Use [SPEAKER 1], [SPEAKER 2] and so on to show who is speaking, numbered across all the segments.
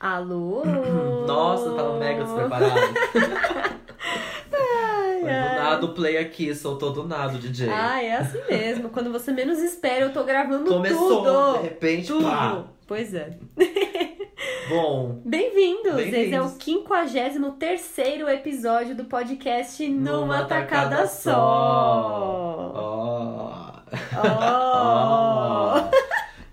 [SPEAKER 1] Alô?
[SPEAKER 2] Nossa, tava mega despreparado.
[SPEAKER 1] Ai,
[SPEAKER 2] Foi do nada o play aqui, soltou do nada o DJ.
[SPEAKER 1] Ah, é assim mesmo. Quando você menos espera, eu tô gravando
[SPEAKER 2] Começou,
[SPEAKER 1] tudo.
[SPEAKER 2] de repente,
[SPEAKER 1] Tudo.
[SPEAKER 2] pá.
[SPEAKER 1] Pois é.
[SPEAKER 2] Bom,
[SPEAKER 1] Bem-vindos!
[SPEAKER 2] Bem-vindos.
[SPEAKER 1] Esse é o 53 episódio do podcast Numa,
[SPEAKER 2] Numa
[SPEAKER 1] Tacada,
[SPEAKER 2] Tacada
[SPEAKER 1] Só.
[SPEAKER 2] ó.
[SPEAKER 1] Oh.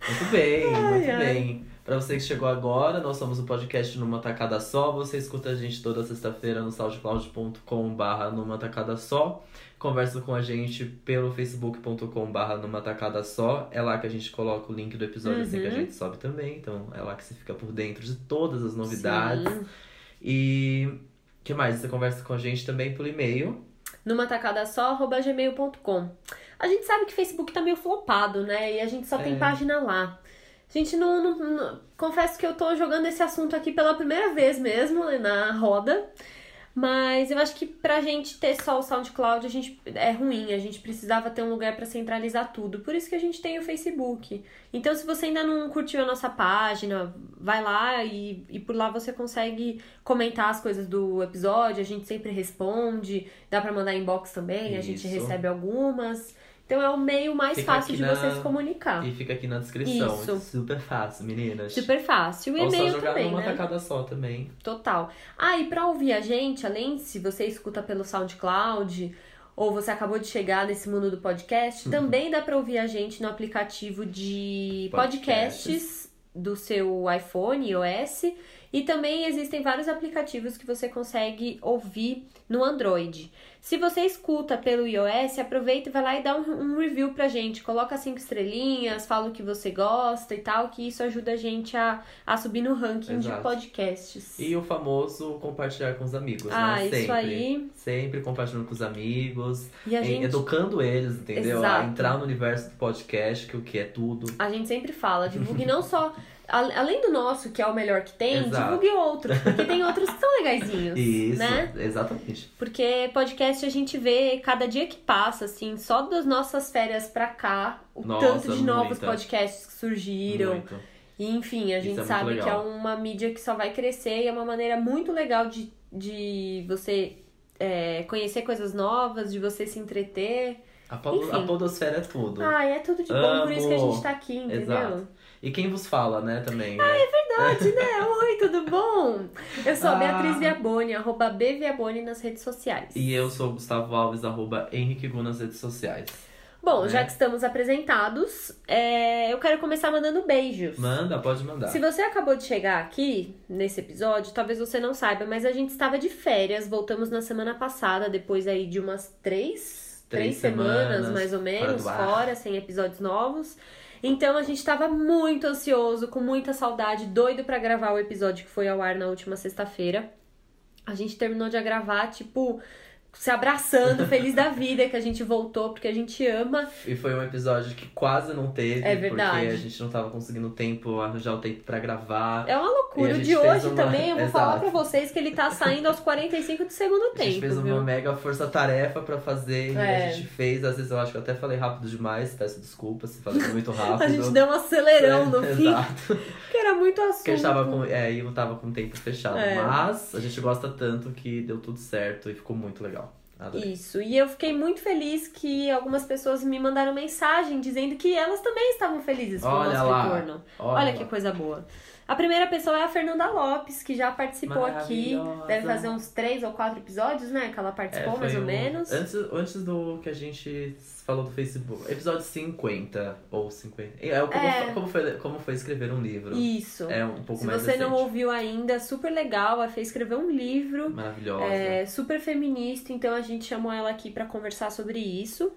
[SPEAKER 2] Muito bem,
[SPEAKER 1] Ai,
[SPEAKER 2] muito
[SPEAKER 1] ai.
[SPEAKER 2] bem. Pra você que chegou agora, nós somos o podcast Numa Tacada Só. Você escuta a gente toda sexta-feira no soundcloud.com barra Numa Tacada Só. Conversa com a gente pelo facebook.com barra Numa Tacada Só. É lá que a gente coloca o link do episódio assim que a
[SPEAKER 1] Uhum.
[SPEAKER 2] gente sobe também. Então é lá que você fica por dentro de todas as novidades.
[SPEAKER 1] Sim.
[SPEAKER 2] E o que mais? Você conversa com a gente também por e-mail.
[SPEAKER 1] Numa tacada só, gmail.com. A gente sabe que o Facebook tá meio flopado, né? E a gente só tem
[SPEAKER 2] É.
[SPEAKER 1] página lá. Gente não, não- não- Confesso que eu tô jogando esse assunto aqui pela primeira vez mesmo, né, na roda. Mas eu acho que pra gente ter só o SoundCloud a gente, é ruim. A gente precisava ter um lugar pra centralizar tudo. Por isso que a gente tem o Facebook. Então, se você ainda não curtiu a nossa página, vai lá e, e por lá você consegue comentar as coisas do episódio. A gente sempre responde. Dá pra mandar inbox também, a gente
[SPEAKER 2] Isso.
[SPEAKER 1] recebe algumas. Então é o meio mais
[SPEAKER 2] Fica
[SPEAKER 1] fácil de
[SPEAKER 2] na-
[SPEAKER 1] você se comunicar.
[SPEAKER 2] E fica aqui na descrição.
[SPEAKER 1] Isso.
[SPEAKER 2] Super fácil, meninas.
[SPEAKER 1] Super fácil. E
[SPEAKER 2] Ou só
[SPEAKER 1] e-mail
[SPEAKER 2] jogar
[SPEAKER 1] também,
[SPEAKER 2] numa
[SPEAKER 1] né?
[SPEAKER 2] tacada só também.
[SPEAKER 1] Total. Ah, e pra ouvir a gente, além se você escuta pelo SoundCloud ou você acabou de chegar nesse mundo do podcast, também dá pra ouvir a gente no aplicativo de podcasts,
[SPEAKER 2] Podcasts.
[SPEAKER 1] do seu iPhone, iOS. E também existem vários aplicativos que você consegue ouvir no Android. Se você escuta pelo iOS, aproveita e vai lá e dá um, um review pra gente. Coloca cinco estrelinhas, fala o que você gosta e tal, que isso ajuda a gente a, a subir no ranking de
[SPEAKER 2] Exato.
[SPEAKER 1] podcasts.
[SPEAKER 2] E o famoso compartilhar com os amigos,
[SPEAKER 1] Ah,
[SPEAKER 2] né?
[SPEAKER 1] isso
[SPEAKER 2] Sempre.
[SPEAKER 1] aí.
[SPEAKER 2] Sempre compartilhando com os amigos,
[SPEAKER 1] E a gente,
[SPEAKER 2] educando eles, entendeu?
[SPEAKER 1] Exato.
[SPEAKER 2] A entrar no universo do podcast, que o que é tudo.
[SPEAKER 1] a gente sempre fala, divulgue não só. Além do nosso, que é o melhor que tem,
[SPEAKER 2] Exato.
[SPEAKER 1] divulgue outros, porque tem outros que são legaisinhos.
[SPEAKER 2] Isso,
[SPEAKER 1] Né?
[SPEAKER 2] exatamente.
[SPEAKER 1] Porque podcast a gente vê cada dia que passa, assim, só das nossas férias pra cá, o
[SPEAKER 2] Nossa,
[SPEAKER 1] tanto de novos
[SPEAKER 2] muita.
[SPEAKER 1] podcasts que surgiram.
[SPEAKER 2] Muito.
[SPEAKER 1] E, enfim, a gente
[SPEAKER 2] é
[SPEAKER 1] sabe que é uma mídia que só vai crescer e é uma maneira muito legal de, de você é, conhecer coisas novas, de você se entreter.
[SPEAKER 2] A, pod-
[SPEAKER 1] Enfim.
[SPEAKER 2] a podosfera é tudo.
[SPEAKER 1] Ah, é tudo de bom, por isso que a
[SPEAKER 2] Amo.
[SPEAKER 1] gente tá aqui, entendeu?
[SPEAKER 2] Exato. E quem vos fala, né, também. né?
[SPEAKER 1] Verdade, né? Oi, tudo bom? Eu sou a
[SPEAKER 2] Ah.
[SPEAKER 1] Beatriz Viaboni, arroba Bviaboni nas redes sociais.
[SPEAKER 2] E eu sou o Gustavo Alves, arroba Henrique Gu nas redes sociais.
[SPEAKER 1] Bom,
[SPEAKER 2] né?
[SPEAKER 1] já que estamos apresentados, é, eu quero começar mandando beijos.
[SPEAKER 2] Manda, pode mandar.
[SPEAKER 1] Se você acabou de chegar aqui nesse episódio, talvez você não saiba, mas a gente estava de férias, voltamos na semana passada, depois aí de umas três,
[SPEAKER 2] Três
[SPEAKER 1] semanas,
[SPEAKER 2] semanas
[SPEAKER 1] mais ou menos,
[SPEAKER 2] fora
[SPEAKER 1] fora, sem episódios novos. Então a gente tava muito ansioso, com muita saudade, doido pra gravar o episódio que foi ao ar na última sexta-feira. A gente terminou de gravar, tipo, se abraçando, feliz da vida que a gente voltou, porque a gente ama.
[SPEAKER 2] E foi um episódio que quase não teve,
[SPEAKER 1] É verdade.
[SPEAKER 2] porque a gente não tava conseguindo tempo, arranjar o tempo pra gravar.
[SPEAKER 1] É uma
[SPEAKER 2] E
[SPEAKER 1] loucura. O de hoje
[SPEAKER 2] uma-
[SPEAKER 1] também, eu vou falar
[SPEAKER 2] Exato.
[SPEAKER 1] pra vocês que ele tá saindo aos 45 do segundo
[SPEAKER 2] A gente
[SPEAKER 1] tempo,
[SPEAKER 2] fez
[SPEAKER 1] viu?
[SPEAKER 2] uma mega força-tarefa pra fazer e
[SPEAKER 1] É.
[SPEAKER 2] a gente fez. Às vezes eu acho que eu até falei rápido demais, peço desculpas se falei muito rápido.
[SPEAKER 1] A gente deu um acelerão no
[SPEAKER 2] É,
[SPEAKER 1] fim,
[SPEAKER 2] Exato.
[SPEAKER 1] porque era muito assunto.
[SPEAKER 2] Porque a gente tava com. É, eu tava com o tempo fechado.
[SPEAKER 1] É.
[SPEAKER 2] Mas a gente gosta tanto que deu tudo certo e ficou muito legal. Adorei.
[SPEAKER 1] Isso, e eu fiquei muito feliz que algumas pessoas me mandaram mensagem dizendo que elas também estavam felizes com o
[SPEAKER 2] Olha
[SPEAKER 1] nosso
[SPEAKER 2] lá.
[SPEAKER 1] retorno.
[SPEAKER 2] Olha,
[SPEAKER 1] Olha
[SPEAKER 2] lá.
[SPEAKER 1] que coisa boa. A primeira pessoa é a Fernanda Lopes, que já participou aqui. Deve fazer uns três ou quatro episódios, né? Que ela
[SPEAKER 2] É,
[SPEAKER 1] participou,
[SPEAKER 2] foi
[SPEAKER 1] mais ou
[SPEAKER 2] o-
[SPEAKER 1] menos.
[SPEAKER 2] Antes, antes do que a gente falou do Facebook. Episódio 50 ou 50. É, como,
[SPEAKER 1] É.
[SPEAKER 2] como, foi, como foi escrever um livro.
[SPEAKER 1] Isso.
[SPEAKER 2] É um pouco
[SPEAKER 1] Se
[SPEAKER 2] mais
[SPEAKER 1] você não
[SPEAKER 2] recente.
[SPEAKER 1] ouviu ainda, super legal. Ela fez escrever um livro.
[SPEAKER 2] Maravilhosa.
[SPEAKER 1] É, super feminista, então a gente chamou ela aqui pra conversar sobre isso.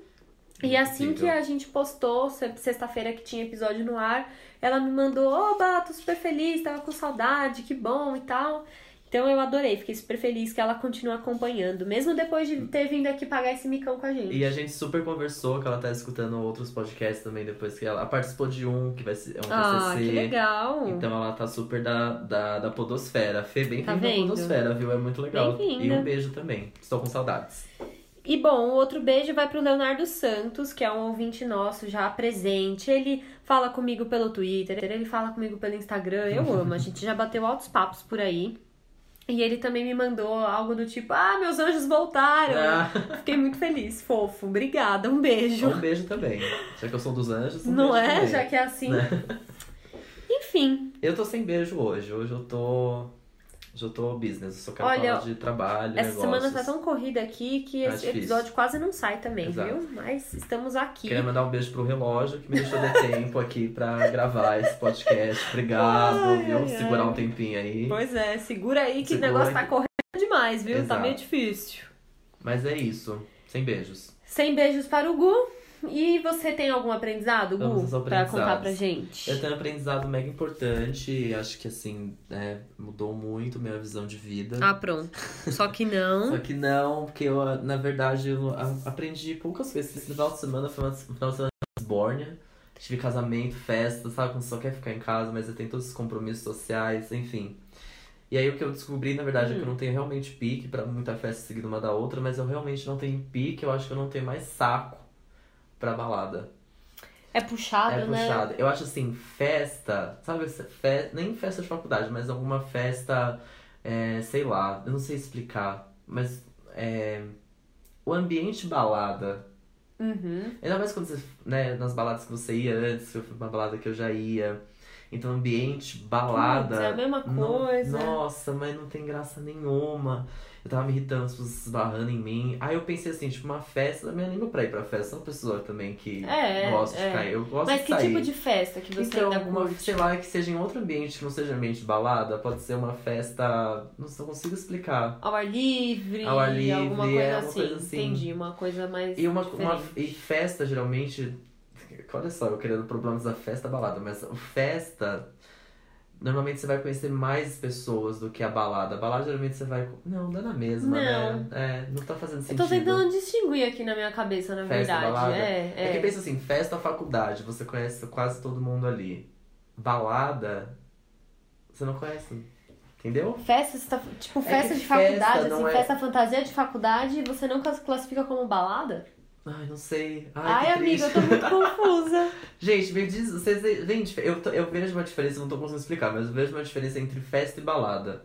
[SPEAKER 1] E assim que a gente postou, se- sexta-feira que tinha episódio no ar, ela me mandou: Oba, tô super feliz, tava com saudade, que bom e tal. Então eu adorei, fiquei super feliz que ela continua acompanhando, mesmo depois de ter vindo aqui pagar esse micão com a gente.
[SPEAKER 2] E a gente super conversou que ela tá escutando outros podcasts também depois que ela, ela participou de um que vai ser é um
[SPEAKER 1] ah,
[SPEAKER 2] TCC.
[SPEAKER 1] que legal!
[SPEAKER 2] Então ela tá super da, da, da podosfera. Fê, bem-vinda
[SPEAKER 1] Tá
[SPEAKER 2] à
[SPEAKER 1] vendo?
[SPEAKER 2] podosfera, viu? É muito legal. E um beijo também. Estou com saudades.
[SPEAKER 1] E bom, o outro beijo vai pro Leonardo Santos, que é um ouvinte nosso já presente. Ele fala comigo pelo Twitter, ele fala comigo pelo Instagram. Eu amo, a gente já bateu altos papos por aí. E ele também me mandou algo do tipo: Ah, meus anjos voltaram!
[SPEAKER 2] Ah.
[SPEAKER 1] Fiquei muito feliz, fofo. Obrigada, um beijo.
[SPEAKER 2] Um beijo também. Já que eu sou dos anjos, um
[SPEAKER 1] Não é?
[SPEAKER 2] também.
[SPEAKER 1] Já que é assim. Enfim,
[SPEAKER 2] Eu tô sem beijo hoje. Hoje eu tô. Eu tô business. Eu só quero
[SPEAKER 1] Olha,
[SPEAKER 2] falar de trabalho,
[SPEAKER 1] essa
[SPEAKER 2] negócios.
[SPEAKER 1] semana tá tão corrida aqui que
[SPEAKER 2] Tá
[SPEAKER 1] esse
[SPEAKER 2] difícil.
[SPEAKER 1] episódio quase não sai também,
[SPEAKER 2] Exato.
[SPEAKER 1] viu? Mas estamos aqui.
[SPEAKER 2] Queria mandar um beijo pro relógio que me deixou ter tempo aqui pra gravar esse podcast. Obrigado,
[SPEAKER 1] Ai,
[SPEAKER 2] viu?
[SPEAKER 1] ai,
[SPEAKER 2] Segurar
[SPEAKER 1] ai.
[SPEAKER 2] um tempinho aí.
[SPEAKER 1] Pois é, segura aí que
[SPEAKER 2] Segura
[SPEAKER 1] o negócio tá
[SPEAKER 2] aí.
[SPEAKER 1] correndo demais, viu? Tá
[SPEAKER 2] Exato.
[SPEAKER 1] meio difícil.
[SPEAKER 2] Mas é isso. Sem beijos.
[SPEAKER 1] Sem beijos para o Gu. E você tem algum aprendizado, Gu, pra contar pra gente?
[SPEAKER 2] Eu tenho um aprendizado mega importante. Acho que assim, é, mudou muito minha visão de vida.
[SPEAKER 1] Ah, pronto. Só que não.
[SPEAKER 2] Só que não, porque eu, na verdade, eu aprendi poucas coisas. Esse final de semana foi um final de semana de Bórnia. Tive casamento, festa, sabe? Quando você só quer ficar em casa, mas eu tenho todos os compromissos sociais, enfim. E aí o que eu descobri, na verdade, é que eu
[SPEAKER 1] Hum.
[SPEAKER 2] não tenho realmente pique pra muita festa seguida uma da outra, mas eu realmente não tenho pique, eu acho que eu não tenho mais saco pra balada.
[SPEAKER 1] É puxado,
[SPEAKER 2] É
[SPEAKER 1] né?
[SPEAKER 2] puxado. Eu acho assim, festa, sabe? fe... Nem festa de faculdade, mas alguma festa, é, sei lá, eu não sei explicar, mas é, o ambiente balada.
[SPEAKER 1] Uhum.
[SPEAKER 2] Ainda mais quando você, né, nas baladas que você ia antes, eu fui pra uma balada que eu já ia. Então, ambiente, balada.
[SPEAKER 1] Putz, é a mesma coisa.
[SPEAKER 2] nossa, mas não tem graça nenhuma. Eu tava me irritando, as pessoas esbarrando em mim. Aí eu pensei assim, tipo, uma festa, eu me animo pra ir pra festa. Sou uma pessoa também que
[SPEAKER 1] É,
[SPEAKER 2] gosta de
[SPEAKER 1] é.
[SPEAKER 2] ficar. Eu gosto
[SPEAKER 1] Mas
[SPEAKER 2] de
[SPEAKER 1] que
[SPEAKER 2] sair.
[SPEAKER 1] tipo de festa que você
[SPEAKER 2] Então,
[SPEAKER 1] ainda
[SPEAKER 2] uma,
[SPEAKER 1] curte?
[SPEAKER 2] sei lá, que seja em outro ambiente, que não seja ambiente de balada, pode ser uma festa. Não sei, não consigo explicar.
[SPEAKER 1] Ao ar livre,
[SPEAKER 2] Ao ar livre,
[SPEAKER 1] alguma coisa,
[SPEAKER 2] é,
[SPEAKER 1] assim.
[SPEAKER 2] coisa assim.
[SPEAKER 1] Entendi, uma coisa mais
[SPEAKER 2] E uma, uma e festa, geralmente. Olha só, eu querendo problemas da festa balada, mas festa. Normalmente você vai conhecer mais pessoas do que a balada. A balada geralmente você vai. Não, dá na mesma,
[SPEAKER 1] Não.
[SPEAKER 2] né? É, não tá fazendo
[SPEAKER 1] Eu
[SPEAKER 2] sentido.
[SPEAKER 1] tô tentando distinguir aqui na minha cabeça, na
[SPEAKER 2] Festa,
[SPEAKER 1] verdade.
[SPEAKER 2] balada?
[SPEAKER 1] É,
[SPEAKER 2] É
[SPEAKER 1] é.
[SPEAKER 2] que pensa assim, festa faculdade, você conhece quase todo mundo ali. Balada, você não conhece. Entendeu?
[SPEAKER 1] Festa, você tá- tipo,
[SPEAKER 2] É
[SPEAKER 1] festa de
[SPEAKER 2] festa
[SPEAKER 1] faculdade, assim,
[SPEAKER 2] é-
[SPEAKER 1] festa fantasia de faculdade, você não clas- classifica como balada?
[SPEAKER 2] Ai, não sei. Ai,
[SPEAKER 1] Ai, amiga, eu tô muito confusa.
[SPEAKER 2] Gente, me diz, vocês veem, eu, tô- eu vejo uma diferença, não tô conseguindo explicar, mas eu vejo uma diferença entre festa e balada.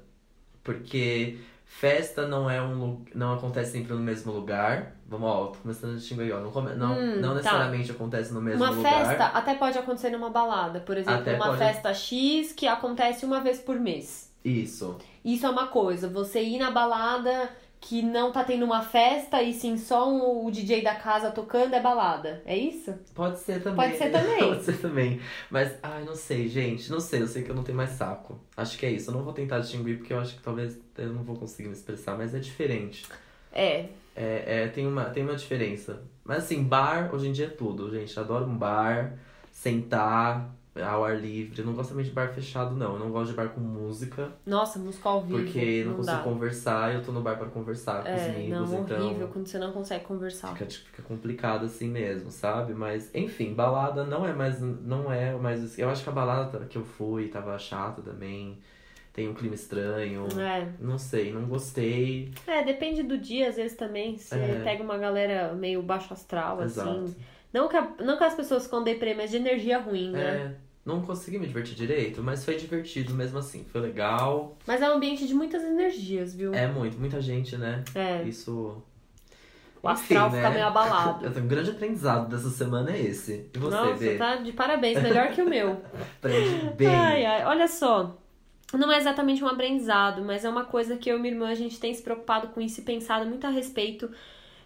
[SPEAKER 2] Porque festa não é um não acontece sempre no mesmo lugar. Vamos, ó, tô começando a distinguir ó. Não, não,
[SPEAKER 1] Hum,
[SPEAKER 2] não
[SPEAKER 1] tá.
[SPEAKER 2] necessariamente acontece no mesmo
[SPEAKER 1] Uma
[SPEAKER 2] lugar.
[SPEAKER 1] festa até pode acontecer numa balada. Por exemplo,
[SPEAKER 2] Até
[SPEAKER 1] uma
[SPEAKER 2] pode.
[SPEAKER 1] festa X que acontece uma vez por mês.
[SPEAKER 2] Isso.
[SPEAKER 1] Isso é uma coisa. Você ir na balada que não tá tendo uma festa e sim só um- o DJ da casa tocando é balada. É isso?
[SPEAKER 2] Pode ser também.
[SPEAKER 1] Pode ser também.
[SPEAKER 2] Pode ser também. Mas, ai, não sei, gente. Não sei, eu sei que eu não tenho mais saco. Acho que é isso. Eu não vou tentar distinguir porque eu acho que talvez eu não vou conseguir me expressar, mas é diferente.
[SPEAKER 1] É.
[SPEAKER 2] É, é, tem, uma, tem uma diferença. Mas assim, bar hoje em dia é tudo, gente. Adoro um bar, sentar ao ar livre. Eu não gosto também de bar fechado, não. Eu não gosto de bar com música,
[SPEAKER 1] Nossa, música ao vivo.
[SPEAKER 2] porque não, consigo
[SPEAKER 1] dá.
[SPEAKER 2] conversar e eu tô no bar pra conversar com os
[SPEAKER 1] É,
[SPEAKER 2] amigos,
[SPEAKER 1] não,
[SPEAKER 2] então.
[SPEAKER 1] horrível quando você não consegue conversar.
[SPEAKER 2] Fica, fica complicado assim mesmo, sabe? Mas, enfim, balada não é mais. Não é mais. Eu acho que a balada que eu fui tava chata também. Tem um clima estranho.
[SPEAKER 1] É.
[SPEAKER 2] Não sei, não gostei.
[SPEAKER 1] É, depende do dia, às vezes também. Você
[SPEAKER 2] É.
[SPEAKER 1] pega uma galera meio baixo astral,
[SPEAKER 2] Exato.
[SPEAKER 1] assim. Não que, a- não que as pessoas ficam deprê, mas de energia ruim, né?
[SPEAKER 2] É, não consegui me divertir direito, mas foi divertido mesmo assim. Foi legal.
[SPEAKER 1] Mas é um ambiente de muitas energias, viu?
[SPEAKER 2] É muito, muita gente, né?
[SPEAKER 1] É.
[SPEAKER 2] Isso.
[SPEAKER 1] O astral
[SPEAKER 2] Enfim,
[SPEAKER 1] fica
[SPEAKER 2] né?
[SPEAKER 1] meio abalado.
[SPEAKER 2] Um grande aprendizado dessa semana é esse. E você,
[SPEAKER 1] Nossa,
[SPEAKER 2] Bê?
[SPEAKER 1] tá de parabéns, melhor que o meu.
[SPEAKER 2] Bem.
[SPEAKER 1] Ai, ai, olha só. Não é exatamente um aprendizado, mas é uma coisa que eu e minha irmã a gente tem se preocupado com isso e pensado muito a respeito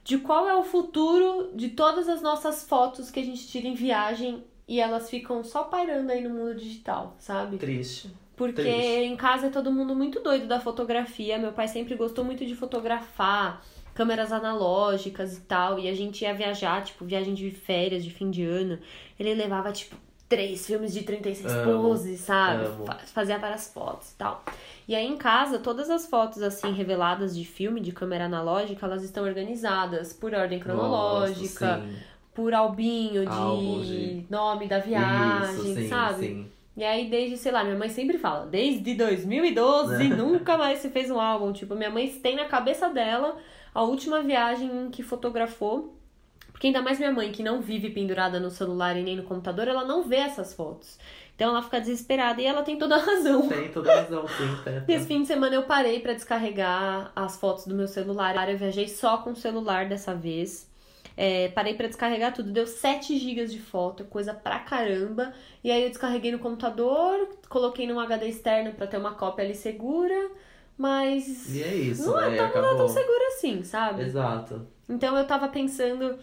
[SPEAKER 1] de qual é o futuro de todas as nossas fotos que a gente tira em viagem e elas ficam só pairando aí no mundo digital, sabe?
[SPEAKER 2] Triste.
[SPEAKER 1] Porque
[SPEAKER 2] Triste.
[SPEAKER 1] em casa é todo mundo muito doido da fotografia. Meu pai sempre gostou muito de fotografar, câmeras analógicas e tal. E a gente ia viajar, tipo, viagem de férias, de fim de ano. Ele levava, tipo, três filmes de 36
[SPEAKER 2] Amo,
[SPEAKER 1] poses, sabe?
[SPEAKER 2] amo.
[SPEAKER 1] Fa- Fazia várias fotos e tal. E aí em casa, todas as fotos, assim, reveladas de filme, de câmera analógica, elas estão organizadas por ordem cronológica,
[SPEAKER 2] sim.
[SPEAKER 1] por albinho de,
[SPEAKER 2] de-
[SPEAKER 1] nome da viagem,
[SPEAKER 2] Isso, sim,
[SPEAKER 1] sabe?
[SPEAKER 2] sim.
[SPEAKER 1] E aí, desde, sei lá, minha mãe sempre fala, desde 2012 nunca mais se fez um álbum. Tipo, minha mãe tem na cabeça dela a última viagem que fotografou. Porque ainda mais minha mãe, que não vive pendurada no celular e nem no computador, ela não vê essas fotos. Então ela fica desesperada e ela tem toda a razão.
[SPEAKER 2] Tem toda a razão, sim. Tá.
[SPEAKER 1] Nesse fim de semana eu parei para descarregar as fotos do meu celular. Eu viajei só com o celular dessa vez. É, parei para descarregar tudo, deu 7 GB de foto, coisa pra caramba. E aí eu descarreguei no computador, coloquei num HD externo para ter uma cópia ali segura. Mas.
[SPEAKER 2] E é isso,
[SPEAKER 1] não,
[SPEAKER 2] né?
[SPEAKER 1] é tão, não é tão seguro assim, sabe?
[SPEAKER 2] Exato.
[SPEAKER 1] Então eu tava pensando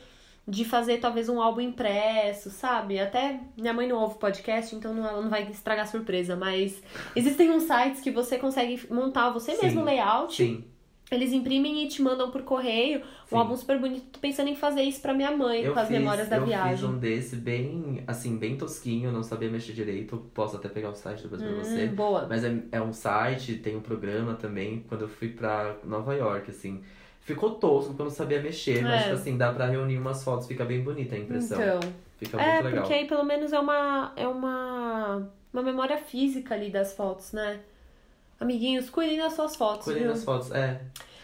[SPEAKER 1] de fazer talvez um álbum impresso, sabe? Até minha mãe não ouve podcast, então não, ela não vai estragar surpresa, mas existem uns sites que você consegue montar você
[SPEAKER 2] Sim.
[SPEAKER 1] mesmo o layout.
[SPEAKER 2] Sim.
[SPEAKER 1] Eles imprimem e te mandam por correio.
[SPEAKER 2] Sim.
[SPEAKER 1] Um álbum super bonito. Tô pensando em fazer isso pra minha mãe,
[SPEAKER 2] Eu
[SPEAKER 1] com as
[SPEAKER 2] fiz,
[SPEAKER 1] memórias da
[SPEAKER 2] eu
[SPEAKER 1] viagem.
[SPEAKER 2] fiz um desse bem, assim, bem tosquinho, não sabia mexer direito. Posso até pegar o site depois pra você.
[SPEAKER 1] Hum, boa.
[SPEAKER 2] Mas é, é um site, tem um programa também, quando eu fui pra Nova York, assim. Ficou tosco, porque eu não sabia mexer, mas,
[SPEAKER 1] É.
[SPEAKER 2] tipo assim, dá pra reunir umas fotos, fica bem bonita a impressão.
[SPEAKER 1] Então.
[SPEAKER 2] Fica
[SPEAKER 1] É,
[SPEAKER 2] muito legal.
[SPEAKER 1] porque aí pelo menos é uma. É uma. Uma memória física ali das fotos, né? Amiguinhos, cuidem das suas fotos,
[SPEAKER 2] Cuidem das fotos, é.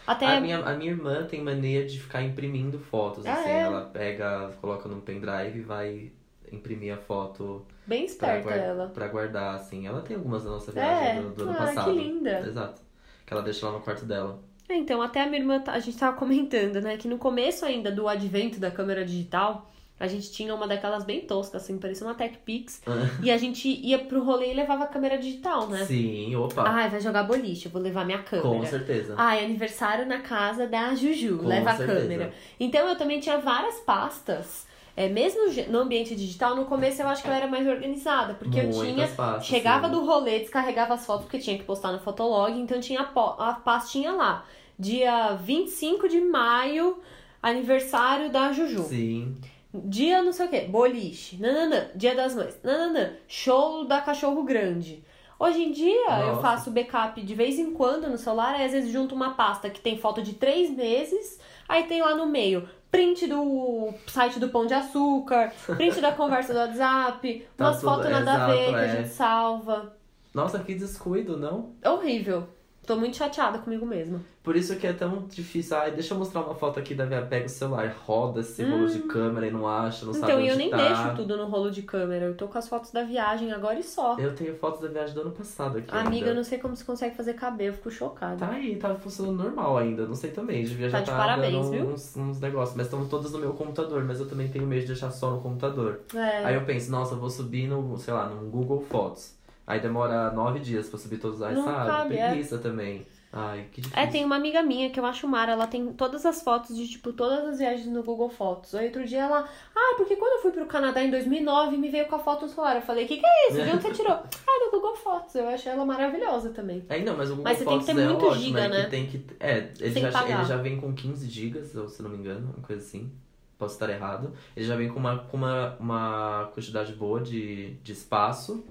[SPEAKER 1] Até
[SPEAKER 2] A minha, a minha irmã tem mania de ficar imprimindo fotos,
[SPEAKER 1] Ah,
[SPEAKER 2] assim.
[SPEAKER 1] é?
[SPEAKER 2] Ela pega, coloca num pendrive e vai imprimir a foto
[SPEAKER 1] bem
[SPEAKER 2] pra,
[SPEAKER 1] esperta
[SPEAKER 2] guar-
[SPEAKER 1] ela.
[SPEAKER 2] pra guardar, assim. Ela tem algumas da nossa
[SPEAKER 1] É,
[SPEAKER 2] viagem do, do ano
[SPEAKER 1] ah,
[SPEAKER 2] passado.
[SPEAKER 1] que linda.
[SPEAKER 2] Exato. Que ela deixa lá no quarto dela.
[SPEAKER 1] É, então, até a minha irmã, tá- a gente tava comentando, né, que no começo ainda do advento da câmera digital, a gente tinha uma daquelas bem toscas, assim, parecia uma Tech Pix, e a gente ia pro rolê e levava a câmera digital, né?
[SPEAKER 2] Sim, opa.
[SPEAKER 1] Ai, vai jogar boliche, eu vou levar minha câmera.
[SPEAKER 2] com certeza.
[SPEAKER 1] Ai, aniversário na casa da Juju,
[SPEAKER 2] Com
[SPEAKER 1] leva
[SPEAKER 2] certeza.
[SPEAKER 1] a câmera. Então eu também tinha várias pastas. É, mesmo no ambiente digital, no começo eu acho que eu era mais organizada, porque eu
[SPEAKER 2] Muitas
[SPEAKER 1] tinha
[SPEAKER 2] pastas,
[SPEAKER 1] Chegava
[SPEAKER 2] sim.
[SPEAKER 1] do rolê, descarregava as fotos, porque tinha que postar no Fotolog, então tinha a pastinha lá. Dia 25 de maio, aniversário da Juju.
[SPEAKER 2] Sim.
[SPEAKER 1] Dia não sei o que, boliche, nananã, dia das mães, nananã, show da cachorro grande. Hoje em dia eu
[SPEAKER 2] Nossa.
[SPEAKER 1] faço backup de vez em quando no celular, aí às vezes junto uma pasta que tem foto de três meses, aí tem lá no meio print do site do Pão de Açúcar, print da conversa do WhatsApp,
[SPEAKER 2] Tá
[SPEAKER 1] umas fotos nada a ver que a
[SPEAKER 2] é.
[SPEAKER 1] gente salva.
[SPEAKER 2] Nossa, que descuido, não?
[SPEAKER 1] É horrível. Tô muito chateada comigo mesma.
[SPEAKER 2] Por isso que é tão difícil. Ai, deixa eu mostrar uma foto aqui da minha. Pega o celular, roda esse rolo de câmera e não acha, não sabe
[SPEAKER 1] Então,
[SPEAKER 2] onde
[SPEAKER 1] e eu nem
[SPEAKER 2] tá.
[SPEAKER 1] deixo tudo no rolo de câmera. Eu tô com as fotos da viagem agora e só.
[SPEAKER 2] Eu tenho fotos da viagem do ano passado aqui.
[SPEAKER 1] Amiga, eu
[SPEAKER 2] ainda.
[SPEAKER 1] não sei como você consegue fazer cabelo, eu fico chocada.
[SPEAKER 2] Tá aí, tá funcionando normal ainda. Não sei também. Devia
[SPEAKER 1] Tá
[SPEAKER 2] já
[SPEAKER 1] de
[SPEAKER 2] tá
[SPEAKER 1] parabéns,
[SPEAKER 2] dando
[SPEAKER 1] viu?
[SPEAKER 2] uns, uns negócios. Mas estão todas no meu computador. Mas eu também tenho medo de deixar só no computador.
[SPEAKER 1] É.
[SPEAKER 2] Aí eu penso, nossa, eu vou subir no, sei lá, no Google Fotos. Aí demora nove dias pra subir todos. Ai,
[SPEAKER 1] Não
[SPEAKER 2] sabe?
[SPEAKER 1] cabe, é.
[SPEAKER 2] Preguiça também. Ai, que difícil.
[SPEAKER 1] É, tem uma amiga minha que eu acho Mara, ela tem todas as fotos de, tipo, todas as viagens no Google Fotos. Aí outro dia ela, ah, porque quando eu fui pro Canadá em 2009, me veio com a foto no celular. Eu falei, que que é isso? De onde você tirou? ah, do Google Fotos. Eu achei ela maravilhosa também.
[SPEAKER 2] Aí não, mas o Google
[SPEAKER 1] Mas você tem que
[SPEAKER 2] Fotos
[SPEAKER 1] ter
[SPEAKER 2] é
[SPEAKER 1] muito
[SPEAKER 2] ótimo,
[SPEAKER 1] giga,
[SPEAKER 2] é
[SPEAKER 1] né?
[SPEAKER 2] tem que. É, ele já, ele já vem com 15 gigas, ou se não me engano, uma coisa assim. Posso estar errado. Ele já vem com uma, com uma, uma quantidade boa de, de espaço.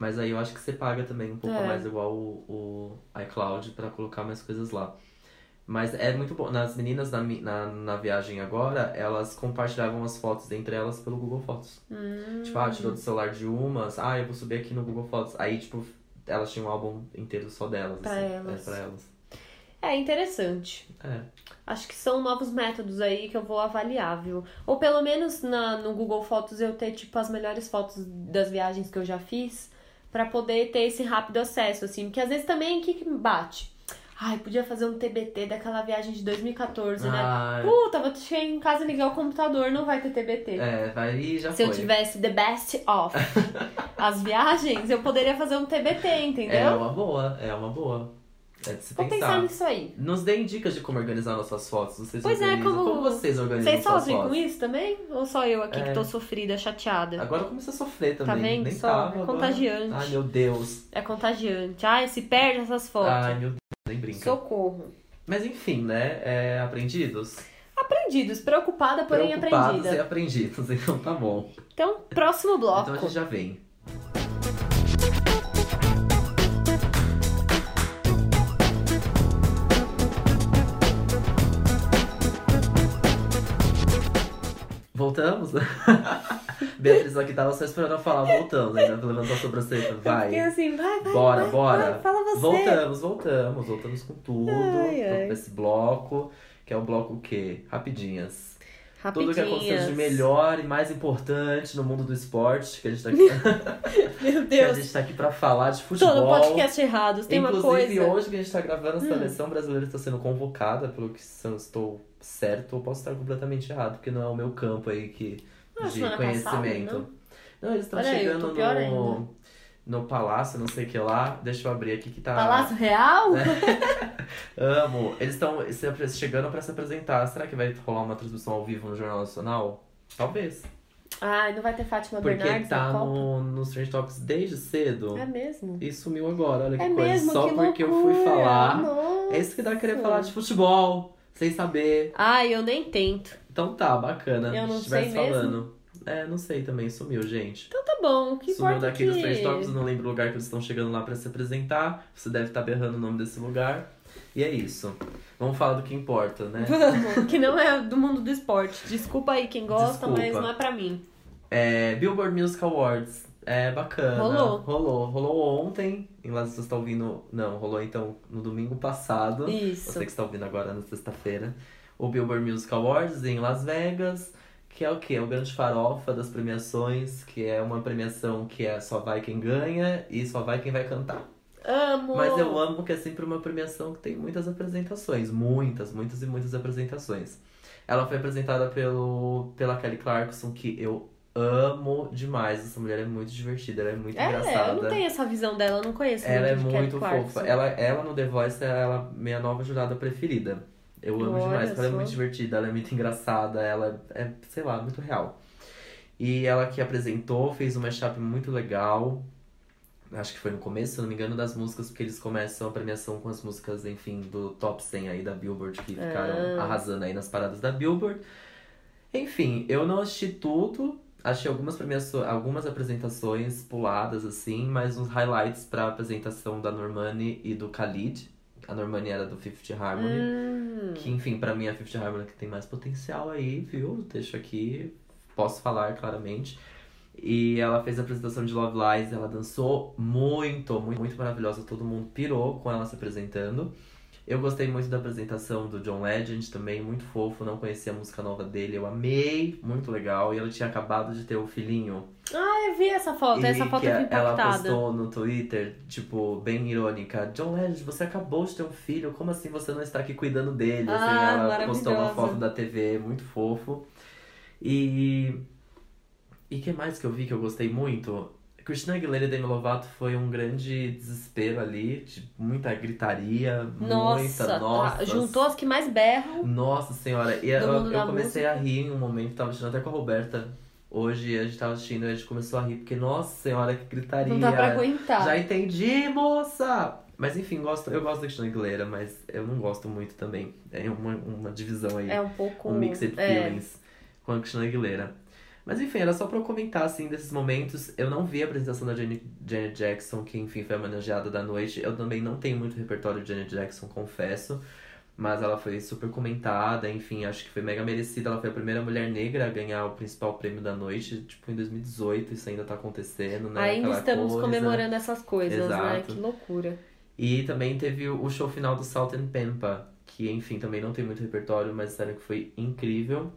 [SPEAKER 2] Mas aí eu acho que você paga também um pouco
[SPEAKER 1] É.
[SPEAKER 2] mais igual o, o iCloud pra colocar mais coisas lá. Mas é muito bom. Nas meninas na, na, na viagem agora, elas compartilhavam as fotos entre elas pelo Google Fotos.
[SPEAKER 1] Hum.
[SPEAKER 2] Tipo, ah, tirou do celular de umas, ah, eu vou subir aqui no Google Fotos. Aí, tipo, elas tinham um álbum inteiro só delas.
[SPEAKER 1] Pra
[SPEAKER 2] assim.
[SPEAKER 1] elas.
[SPEAKER 2] É, pra elas.
[SPEAKER 1] É interessante.
[SPEAKER 2] É.
[SPEAKER 1] Acho que são novos métodos aí que eu vou avaliar, viu? Ou pelo menos na, no Google Fotos eu ter, tipo, as melhores fotos das viagens que eu já fiz pra poder ter esse rápido acesso, assim. Porque às vezes também, o que que me bate? Ai, podia fazer um TBT daquela viagem de 2014, né?
[SPEAKER 2] Ah,
[SPEAKER 1] Puta, vou chegar em casa e ligar o computador, não vai ter TBT.
[SPEAKER 2] é, vai e já
[SPEAKER 1] Se
[SPEAKER 2] foi.
[SPEAKER 1] eu tivesse the best of as viagens, eu poderia fazer um TBT, entendeu?
[SPEAKER 2] É uma boa, é uma boa. É de se
[SPEAKER 1] Vou pensar
[SPEAKER 2] pensar.
[SPEAKER 1] nisso aí.
[SPEAKER 2] Nos deem dicas de como organizar nossas fotos. Vocês
[SPEAKER 1] Pois é,
[SPEAKER 2] organizam.
[SPEAKER 1] como-
[SPEAKER 2] vocês organizam
[SPEAKER 1] Vocês
[SPEAKER 2] suas
[SPEAKER 1] sofrem com isso também? Ou só eu aqui que
[SPEAKER 2] É.
[SPEAKER 1] tô sofrida, chateada?
[SPEAKER 2] Agora começa a sofrer também.
[SPEAKER 1] Tá vendo
[SPEAKER 2] Nem
[SPEAKER 1] só?
[SPEAKER 2] tava,
[SPEAKER 1] É
[SPEAKER 2] agora-
[SPEAKER 1] contagiante.
[SPEAKER 2] Ai, meu Deus.
[SPEAKER 1] É contagiante. Ai, se perde essas fotos.
[SPEAKER 2] Ai, meu Deus. Nem brinca.
[SPEAKER 1] Socorro.
[SPEAKER 2] Mas enfim, né? É, aprendidos?
[SPEAKER 1] Aprendidos, preocupada, porém
[SPEAKER 2] Preocupados
[SPEAKER 1] aprendida.
[SPEAKER 2] e aprendidos. Então tá bom.
[SPEAKER 1] Então, próximo bloco.
[SPEAKER 2] Então a gente já vem. Voltamos? Beatriz aqui tava só esperando eu falar, voltando, ainda levantou a sobrancelha. Vai.
[SPEAKER 1] Fiquei assim, vai, vai.
[SPEAKER 2] Bora,
[SPEAKER 1] vai,
[SPEAKER 2] bora.
[SPEAKER 1] vai, fala você.
[SPEAKER 2] Voltamos, voltamos, voltamos com tudo
[SPEAKER 1] Ai,
[SPEAKER 2] esse bloco, que é o bloco o quê? Rapidinhas. Tudo que aconteceu de
[SPEAKER 1] Rapidinhas.
[SPEAKER 2] melhor e mais importante no mundo do esporte, que a gente tá aqui,
[SPEAKER 1] Meu
[SPEAKER 2] que a
[SPEAKER 1] Deus.
[SPEAKER 2] gente tá aqui pra falar de futebol.
[SPEAKER 1] Todo podcast errados. Tem
[SPEAKER 2] Inclusive,
[SPEAKER 1] uma coisa.
[SPEAKER 2] hoje que a gente tá gravando, a
[SPEAKER 1] Hum.
[SPEAKER 2] seleção brasileira está sendo convocada, pelo que estou certo, ou posso estar completamente errado, porque não é o meu campo aí que,
[SPEAKER 1] Ah,
[SPEAKER 2] de conhecimento.
[SPEAKER 1] passada,
[SPEAKER 2] não? eles estão
[SPEAKER 1] aí, eu
[SPEAKER 2] chegando
[SPEAKER 1] tô pior ainda.
[SPEAKER 2] no, no palácio, não sei o que lá. Deixa eu abrir aqui que tá.
[SPEAKER 1] Palácio Real?
[SPEAKER 2] Amo. Eles estão chegando pra se apresentar. Será que vai rolar uma transmissão ao vivo no Jornal Nacional? Talvez.
[SPEAKER 1] Ai, não vai ter Fátima
[SPEAKER 2] Porque
[SPEAKER 1] Bernardes
[SPEAKER 2] tá no, nos Trend Talks desde cedo.
[SPEAKER 1] É mesmo?
[SPEAKER 2] E sumiu agora, olha que
[SPEAKER 1] É
[SPEAKER 2] coisa.
[SPEAKER 1] mesmo,
[SPEAKER 2] Só
[SPEAKER 1] que
[SPEAKER 2] porque eu
[SPEAKER 1] loucura.
[SPEAKER 2] fui falar.
[SPEAKER 1] Nossa.
[SPEAKER 2] É isso que dá querer falar de futebol, sem saber.
[SPEAKER 1] Ai, eu nem tento.
[SPEAKER 2] Então tá, bacana.
[SPEAKER 1] Eu não
[SPEAKER 2] Se
[SPEAKER 1] sei mesmo.
[SPEAKER 2] falando. É, não sei também, sumiu, gente.
[SPEAKER 1] Então tá bom, o que
[SPEAKER 2] sumiu
[SPEAKER 1] importa é
[SPEAKER 2] daqui
[SPEAKER 1] que...
[SPEAKER 2] dos Talks, eu não lembro o lugar que eles estão chegando lá pra se apresentar. Você deve estar berrando o nome desse lugar. E é isso. Vamos falar do que importa, né?
[SPEAKER 1] Vamos, que não é do mundo do esporte. Desculpa aí quem gosta,
[SPEAKER 2] Desculpa.
[SPEAKER 1] mas não é pra mim.
[SPEAKER 2] É, Billboard Music Awards. É bacana.
[SPEAKER 1] Rolou.
[SPEAKER 2] Rolou. Rolou ontem. Em lá você está ouvindo. Não, rolou então no domingo passado.
[SPEAKER 1] Isso.
[SPEAKER 2] Você que está ouvindo agora na sexta-feira. O Billboard Music Awards em Las Vegas. Que é o quê? É o grande farofa das premiações. Que é uma premiação que é só vai quem ganha e só vai quem vai cantar.
[SPEAKER 1] Amo!
[SPEAKER 2] Mas eu amo que é sempre uma premiação que tem muitas apresentações. Muitas, muitas e muitas apresentações. Ela foi apresentada pelo, pela Kelly Clarkson, que eu amo demais. Essa mulher é muito divertida, ela é muito
[SPEAKER 1] É,
[SPEAKER 2] engraçada.
[SPEAKER 1] eu não tenho essa visão dela, eu não conheço
[SPEAKER 2] Ela é
[SPEAKER 1] muito Kelly Clarkson.
[SPEAKER 2] fofa. Ela, ela no The Voice é ela, minha nova jurada preferida. Eu amo
[SPEAKER 1] Olha
[SPEAKER 2] demais, ela é muito divertida, ela é muito engraçada, ela é, sei lá, muito real. E ela que apresentou, fez uma mashup muito legal. Acho que foi no começo, se não me engano, das músicas, porque eles começam a premiação com as músicas, enfim, do top 100 aí da Billboard, que ficaram
[SPEAKER 1] Ah.
[SPEAKER 2] arrasando aí nas paradas da Billboard. Enfim, eu não assisti tudo, achei algumas algumas apresentações puladas, assim, mas uns highlights pra apresentação da Normani e do Khalid. A Normani era do Fifth Harmony.
[SPEAKER 1] Hum.
[SPEAKER 2] Que, enfim, pra mim a Fifth Harmony que tem mais potencial aí, viu? Deixo aqui, posso falar claramente. E ela fez a apresentação de Love Lies, ela dançou muito, muito, muito maravilhosa. Todo mundo pirou com ela se apresentando. Eu gostei muito da apresentação do John Legend também, muito fofo. Não conhecia a música nova dele, eu amei, muito legal. E ela tinha acabado de ter o filhinho.
[SPEAKER 1] Ah, eu vi essa foto,
[SPEAKER 2] e
[SPEAKER 1] essa foto
[SPEAKER 2] que
[SPEAKER 1] eu vi
[SPEAKER 2] ela
[SPEAKER 1] impactada.
[SPEAKER 2] postou no Twitter, tipo, bem irônica. John Legend, você acabou de ter um filho, como assim você não está aqui cuidando dele? Assim,
[SPEAKER 1] Ah,
[SPEAKER 2] ela postou uma foto da TV, muito fofo. E. E que mais que eu vi que eu gostei muito? Christina Aguilera e Demi Lovato foi um grande desespero ali, tipo, muita gritaria,
[SPEAKER 1] Nossa,
[SPEAKER 2] muita,
[SPEAKER 1] tá-
[SPEAKER 2] nossa.
[SPEAKER 1] juntou as que mais berram.
[SPEAKER 2] Nossa senhora, e eu, eu comecei a rir em um momento, tava assistindo até com a Roberta. Hoje a gente tava assistindo e a gente começou a rir, porque, nossa senhora, que gritaria.
[SPEAKER 1] Não dá pra aguentar.
[SPEAKER 2] Já entendi, moça! Mas enfim, gosto, eu gosto da Cristina Aguilera, mas eu não gosto muito também. É uma, uma divisão aí,
[SPEAKER 1] É um pouco.
[SPEAKER 2] um mixed
[SPEAKER 1] é.
[SPEAKER 2] feelings com a Cristina Aguilera. Mas enfim, era só pra eu comentar, assim, desses momentos. Eu não vi a apresentação da Janet, Janet Jackson, que enfim foi a homenageada da noite. Eu também não tenho muito repertório de Janet Jackson, confesso. Mas ela foi super comentada, enfim, acho que foi mega merecida. Ela foi a primeira mulher negra a ganhar o principal prêmio da noite, tipo, em 2018. Isso ainda tá acontecendo, né?
[SPEAKER 1] Ainda
[SPEAKER 2] Aquela
[SPEAKER 1] estamos
[SPEAKER 2] coisa.
[SPEAKER 1] comemorando essas coisas, né?
[SPEAKER 2] Exato.
[SPEAKER 1] Que loucura.
[SPEAKER 2] E também teve o show final do Salt and Pampa, que enfim também não tem muito repertório, mas disseram que foi incrível.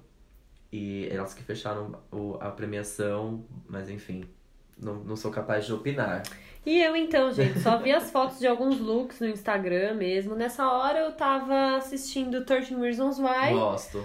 [SPEAKER 2] E elas que fecharam o- a premiação, mas enfim, não, não sou capaz de opinar.
[SPEAKER 1] E eu então, gente, só vi as fotos de alguns looks no Instagram mesmo. Nessa hora eu tava assistindo 13 Reasons Why.
[SPEAKER 2] Gosto.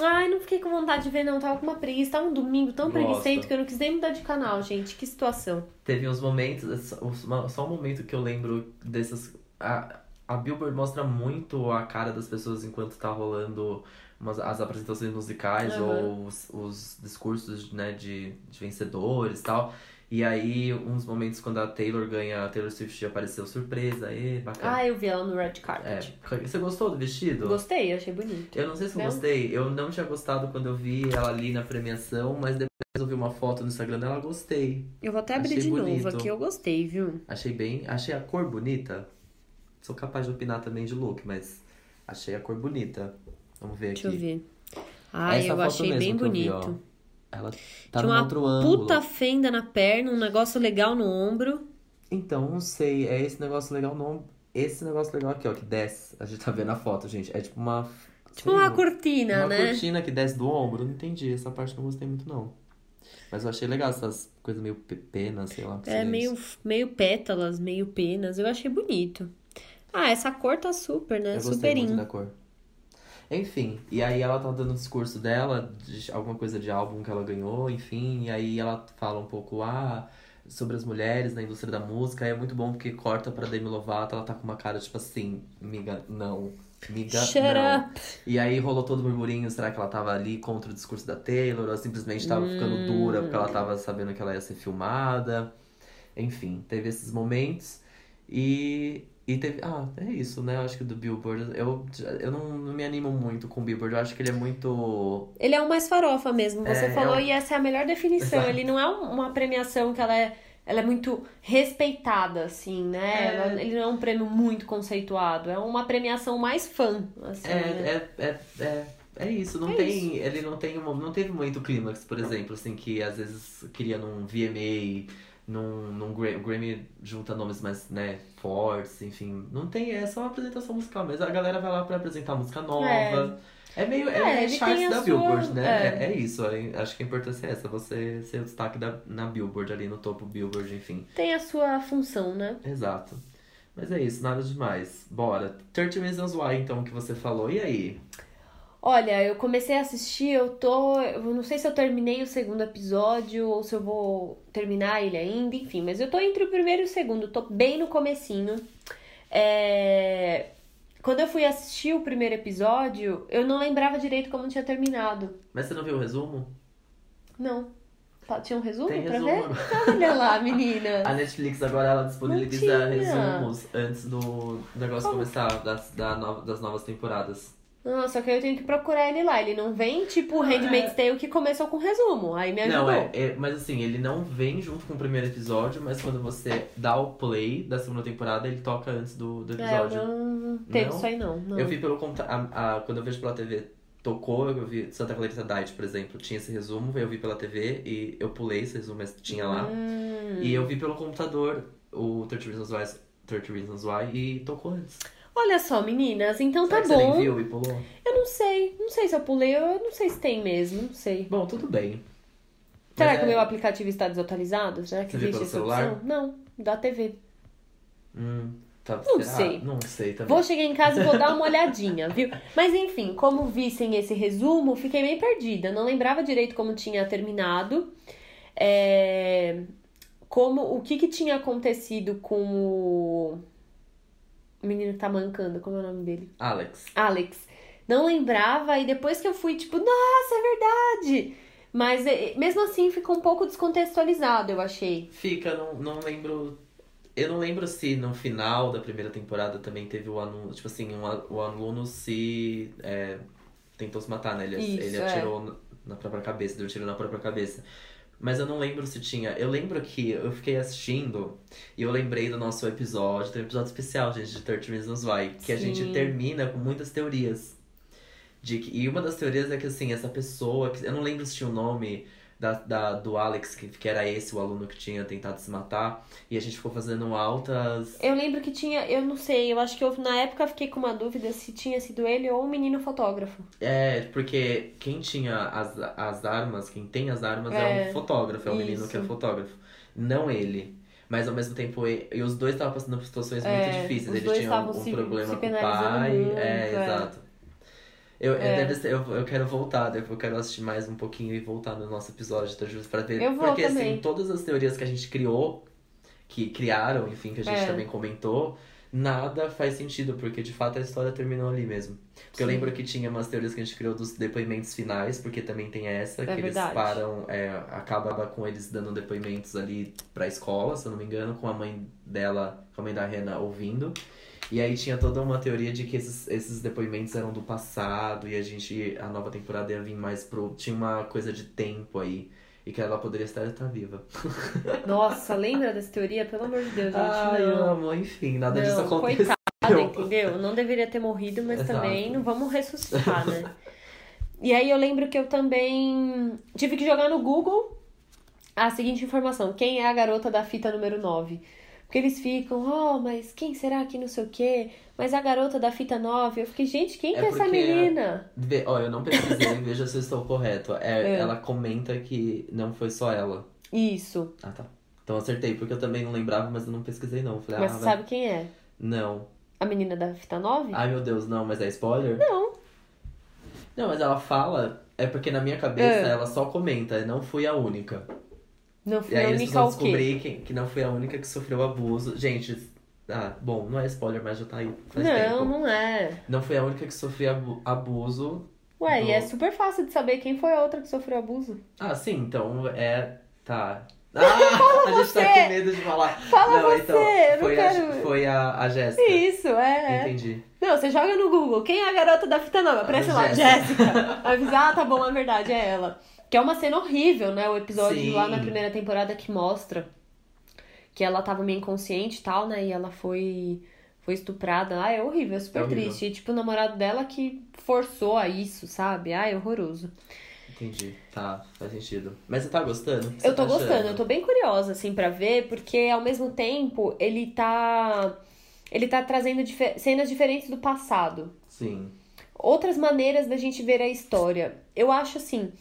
[SPEAKER 1] Ai, não fiquei com vontade de ver, não. Tava com uma preguiça. Tava um domingo tão preguiçento que eu não quis nem mudar de canal, gente. Que situação.
[SPEAKER 2] Teve uns momentos, só só um momento que eu lembro dessas. A, a Billboard mostra muito a cara das pessoas enquanto tá rolando umas, as apresentações musicais
[SPEAKER 1] Aham.
[SPEAKER 2] ou os, os discursos né, de, de vencedores e tal. E aí, uns momentos quando a Taylor ganha, a Taylor Swift apareceu surpresa, e bacana.
[SPEAKER 1] Ah, eu vi ela no red
[SPEAKER 2] é,
[SPEAKER 1] carpet.
[SPEAKER 2] você gostou do vestido?
[SPEAKER 1] Gostei, achei bonito.
[SPEAKER 2] Eu não sei se eu
[SPEAKER 1] Não?
[SPEAKER 2] gostei. Eu não tinha gostado quando eu vi ela ali na premiação, mas depois eu vi uma foto no Instagram dela, gostei.
[SPEAKER 1] Eu vou até abrir
[SPEAKER 2] Achei
[SPEAKER 1] de
[SPEAKER 2] bonito.
[SPEAKER 1] novo aqui, eu gostei, viu?
[SPEAKER 2] Achei bem. Achei a cor bonita. Sou capaz de opinar também de look, mas achei a cor bonita. Vamos ver
[SPEAKER 1] Deixa eu
[SPEAKER 2] aqui.
[SPEAKER 1] ver. Ai,
[SPEAKER 2] Essa
[SPEAKER 1] eu achei bem
[SPEAKER 2] eu vi,
[SPEAKER 1] bonito.
[SPEAKER 2] Ela tá
[SPEAKER 1] Tinha uma
[SPEAKER 2] outro ângulo.
[SPEAKER 1] puta fenda na perna, um negócio legal no ombro.
[SPEAKER 2] Então, não sei, é esse negócio legal no Esse negócio legal aqui, ó, que desce. A gente tá vendo a foto, gente. É tipo uma.
[SPEAKER 1] Tipo uma cortina,
[SPEAKER 2] uma
[SPEAKER 1] né?
[SPEAKER 2] cortina que desce do ombro. Não entendi. Essa parte não gostei muito, não. Mas eu achei legal essas coisas meio pe- penas, sei lá.
[SPEAKER 1] É meio, meio pétalas, meio penas. Eu achei bonito. Ah, essa cor tá super, né?
[SPEAKER 2] Eu gostei
[SPEAKER 1] Super
[SPEAKER 2] muito
[SPEAKER 1] in.
[SPEAKER 2] da cor. Enfim, e aí ela tá dando o discurso dela, de alguma coisa de álbum que ela ganhou, enfim, e aí ela fala um pouco, ah, sobre as mulheres na indústria da música, e é muito bom porque corta pra Demi Lovato, ela tá com uma cara tipo assim, miga, não, miga,
[SPEAKER 1] Shut
[SPEAKER 2] não.
[SPEAKER 1] up.
[SPEAKER 2] E aí rolou todo o burburinho, será que ela tava ali contra o discurso da Taylor, ou simplesmente tava ficando dura porque ela tava sabendo que ela ia ser filmada. Enfim, teve esses momentos. E, e teve. Ah, é isso, né? Eu acho que do Billboard. Eu, eu não, não me animo muito com o Billboard. Eu acho que ele é muito.
[SPEAKER 1] Ele é o mais farofa mesmo. Você
[SPEAKER 2] É,
[SPEAKER 1] falou
[SPEAKER 2] é um-
[SPEAKER 1] e essa é a melhor definição.
[SPEAKER 2] Exato.
[SPEAKER 1] Ele não é um- uma premiação que ela é, ela é muito respeitada, assim, né?
[SPEAKER 2] É.
[SPEAKER 1] Ela- ele não é um prêmio muito conceituado. É uma premiação mais fã, assim, né?
[SPEAKER 2] É, é, é, é, é isso. Não
[SPEAKER 1] É
[SPEAKER 2] tem. Ele não tem. uma- Não teve muito clímax, por exemplo, assim, que às vezes queria num VMA. Num, num Grammy junta nomes mais, né, fortes, enfim. Não tem, é só uma apresentação musical, mas a galera vai lá pra apresentar música nova. É, meio, é,
[SPEAKER 1] É,
[SPEAKER 2] é,
[SPEAKER 1] ele
[SPEAKER 2] charts da
[SPEAKER 1] sua-
[SPEAKER 2] Billboard, né?
[SPEAKER 1] é.
[SPEAKER 2] É, é isso, é- acho que a importância é essa, você ser o destaque da, na Billboard, ali no topo Billboard, enfim.
[SPEAKER 1] Tem a sua função, né?
[SPEAKER 2] Exato. Mas é isso, nada demais. Bora. 30 Reasons Why, então, que você falou. E aí?
[SPEAKER 1] Olha, eu comecei a assistir, eu tô. Eu não sei se eu terminei o segundo episódio ou se eu vou terminar ele ainda, enfim, mas eu tô entre o primeiro e o segundo, tô bem no comecinho. É, Quando eu fui assistir o primeiro episódio, eu não lembrava direito como tinha terminado.
[SPEAKER 2] Mas você não viu o resumo?
[SPEAKER 1] Não. Tá- Tinha um resumo
[SPEAKER 2] Tem
[SPEAKER 1] pra
[SPEAKER 2] resumo
[SPEAKER 1] ver?
[SPEAKER 2] agora.
[SPEAKER 1] Olha lá, menina.
[SPEAKER 2] A Netflix agora ela disponibiliza resumos antes do negócio
[SPEAKER 1] Como?
[SPEAKER 2] começar, das, da nova- das novas temporadas.
[SPEAKER 1] Nossa, só que eu tenho que procurar ele lá. Ele não vem tipo o
[SPEAKER 2] Não, é-
[SPEAKER 1] Handmaid's Tale que começou com resumo. Aí me ajudou.
[SPEAKER 2] Não, é, é- mas assim, ele não vem junto com o primeiro episódio, mas quando você dá o play da segunda temporada, ele toca antes do, do
[SPEAKER 1] É,
[SPEAKER 2] episódio.
[SPEAKER 1] não teve
[SPEAKER 2] Não?
[SPEAKER 1] isso aí não. não.
[SPEAKER 2] Eu vi pelo a- quando eu vejo pela TV tocou, eu vi Santa Clarita Diet, por exemplo, tinha esse resumo, eu vi pela TV e eu pulei esse resumo, mas tinha lá.
[SPEAKER 1] Hum.
[SPEAKER 2] E eu vi pelo computador o 30 Reasons Why, 30 Reasons Why e tocou antes.
[SPEAKER 1] Olha só, meninas, então
[SPEAKER 2] Será
[SPEAKER 1] tá
[SPEAKER 2] que você nem
[SPEAKER 1] bom.
[SPEAKER 2] viu e pulou?
[SPEAKER 1] Eu não sei. Não sei se eu pulei, eu não sei se tem mesmo, não sei.
[SPEAKER 2] Bom, tudo bem.
[SPEAKER 1] Será
[SPEAKER 2] Mas
[SPEAKER 1] que o
[SPEAKER 2] é-
[SPEAKER 1] meu aplicativo está desatualizado? Será que
[SPEAKER 2] Você
[SPEAKER 1] existe essa
[SPEAKER 2] celular?
[SPEAKER 1] opção? Não, da TV.
[SPEAKER 2] Hum, tá,
[SPEAKER 1] Não
[SPEAKER 2] será?
[SPEAKER 1] sei.
[SPEAKER 2] Não sei também.
[SPEAKER 1] Vou chegar em casa e vou dar uma olhadinha, viu? Mas enfim, como vi sem esse resumo, fiquei meio perdida. Não lembrava direito como tinha terminado. É, Como o que, que tinha acontecido com o o menino que tá mancando, como é o nome dele?
[SPEAKER 2] Alex.
[SPEAKER 1] Alex. Não lembrava e depois que eu fui, tipo, nossa, é verdade! Mas eh, mesmo assim ficou um pouco descontextualizado, eu achei.
[SPEAKER 2] Fica, não, não lembro. Eu não lembro se no final da primeira temporada também teve o aluno. Tipo assim, um o aluno se. é, tentou se matar, né? Ele,
[SPEAKER 1] Isso,
[SPEAKER 2] ele
[SPEAKER 1] é.
[SPEAKER 2] atirou na- na própria cabeça, deu tiro na própria cabeça. Mas eu não lembro se tinha. Eu lembro que eu fiquei assistindo e eu lembrei do nosso episódio. Tem um episódio especial, gente, de 30 Reasons Why. Que a
[SPEAKER 1] Sim.
[SPEAKER 2] gente termina com muitas teorias. De que, e uma das teorias é que, assim, essa pessoa. Que, eu não lembro se tinha o nome da, da, do Alex, que, que era esse o aluno que tinha tentado se matar. E a gente ficou fazendo altas.
[SPEAKER 1] Eu lembro que tinha, eu não sei, eu acho que eu, na época fiquei com uma dúvida se tinha sido ele ou o menino fotógrafo.
[SPEAKER 2] É, porque quem tinha as, as armas, quem tem as armas é,
[SPEAKER 1] É,
[SPEAKER 2] um fotógrafo, é o menino que é fotógrafo. Não ele. Mas ao mesmo tempo, e, e os dois estavam passando por situações
[SPEAKER 1] É,
[SPEAKER 2] muito difíceis. Eles tinham um,
[SPEAKER 1] estavam se-
[SPEAKER 2] problema
[SPEAKER 1] se
[SPEAKER 2] com o pai.
[SPEAKER 1] muito,
[SPEAKER 2] é,
[SPEAKER 1] é.
[SPEAKER 2] exato. Eu, eu,
[SPEAKER 1] É.
[SPEAKER 2] deve ser- eu, eu quero voltar, eu quero assistir mais um pouquinho e voltar no nosso episódio, tá justo? Pra ver.
[SPEAKER 1] Eu vou
[SPEAKER 2] Porque
[SPEAKER 1] também.
[SPEAKER 2] assim, todas as teorias que a gente criou, que criaram, enfim, que a gente
[SPEAKER 1] É.
[SPEAKER 2] também comentou, nada faz sentido, porque de fato a história terminou ali mesmo. Porque eu
[SPEAKER 1] Sim.
[SPEAKER 2] lembro que tinha umas teorias que a gente criou dos depoimentos finais, porque também tem essa, que eles
[SPEAKER 1] verdade.
[SPEAKER 2] param, é, acaba com eles dando depoimentos ali pra escola, se eu não me engano, com a mãe dela, com a mãe da Rena ouvindo. E aí tinha toda uma teoria de que esses, esses depoimentos eram do passado e a gente, a nova temporada ia vir mais pro. Tinha uma coisa de tempo aí. E que ela poderia estar, estar viva.
[SPEAKER 1] Nossa, lembra dessa teoria? Pelo amor de Deus, gente,
[SPEAKER 2] Ai,
[SPEAKER 1] não.
[SPEAKER 2] amo, enfim, nada disso
[SPEAKER 1] Não,
[SPEAKER 2] aconteceu.
[SPEAKER 1] coitada, entendeu? Não deveria ter morrido, mas
[SPEAKER 2] Exato.
[SPEAKER 1] também não vamos ressuscitar, né? E aí eu lembro que eu também tive que jogar no Google a seguinte informação: quem é a garota da fita número 9? Porque eles ficam, oh, mas quem será que não sei o quê? Mas a garota da fita 9. Eu fiquei, gente, quem
[SPEAKER 2] É
[SPEAKER 1] que é essa menina?
[SPEAKER 2] Ó, eu não pesquisei, veja se eu estou correto. É,
[SPEAKER 1] É.
[SPEAKER 2] Ela comenta que não foi só ela.
[SPEAKER 1] Isso.
[SPEAKER 2] Ah, tá. Então acertei, porque eu também não lembrava, mas eu não pesquisei não. Falei,
[SPEAKER 1] Mas
[SPEAKER 2] ah,
[SPEAKER 1] você
[SPEAKER 2] vai-
[SPEAKER 1] sabe quem é?
[SPEAKER 2] Não.
[SPEAKER 1] A menina da fita 9?
[SPEAKER 2] Ai, meu Deus, não, mas é spoiler?
[SPEAKER 1] Não.
[SPEAKER 2] Não, mas ela fala, é porque na minha cabeça
[SPEAKER 1] É.
[SPEAKER 2] ela só comenta, não fui a única.
[SPEAKER 1] Não
[SPEAKER 2] E
[SPEAKER 1] fui
[SPEAKER 2] aí
[SPEAKER 1] a única
[SPEAKER 2] vão
[SPEAKER 1] o quê?
[SPEAKER 2] descobrir que, que não fui a única que sofreu abuso. Gente, ah, bom, não é spoiler, mas já tá aí faz
[SPEAKER 1] Não,
[SPEAKER 2] tempo.
[SPEAKER 1] não é.
[SPEAKER 2] Não fui a única que sofreu abu- abuso.
[SPEAKER 1] Ué, e é
[SPEAKER 2] Do-
[SPEAKER 1] super fácil de saber quem foi a outra que sofreu abuso.
[SPEAKER 2] Ah, sim, então é. Tá. Ah, a gente tá
[SPEAKER 1] você!
[SPEAKER 2] com medo de falar.
[SPEAKER 1] Fala
[SPEAKER 2] não,
[SPEAKER 1] você,
[SPEAKER 2] então.
[SPEAKER 1] eu não
[SPEAKER 2] Foi
[SPEAKER 1] quero-
[SPEAKER 2] a, foi a, a Jéssica.
[SPEAKER 1] Isso, é.
[SPEAKER 2] Entendi.
[SPEAKER 1] Não, você joga no Google, quem é a garota da fita nova? Aparece lá,
[SPEAKER 2] Jéssica.
[SPEAKER 1] Jéssica. Avisa, ah, tá bom, é verdade, é ela. Que é uma cena horrível, né? O episódio
[SPEAKER 2] Sim.
[SPEAKER 1] lá na primeira temporada que mostra que ela tava meio inconsciente e tal, né? E ela foi, foi estuprada. Ah, é horrível, é super
[SPEAKER 2] É horrível.
[SPEAKER 1] triste. E, tipo, o namorado dela que forçou a isso, sabe? Ah, é horroroso.
[SPEAKER 2] Entendi. Tá, faz sentido. Mas você tá gostando? Que
[SPEAKER 1] Eu
[SPEAKER 2] você
[SPEAKER 1] tô
[SPEAKER 2] tá
[SPEAKER 1] gostando,
[SPEAKER 2] achando?
[SPEAKER 1] eu tô bem curiosa, assim, pra ver, porque ao mesmo tempo ele tá. Ele tá trazendo cenas diferentes do passado.
[SPEAKER 2] Sim.
[SPEAKER 1] Outras maneiras da gente ver a história. Eu acho assim.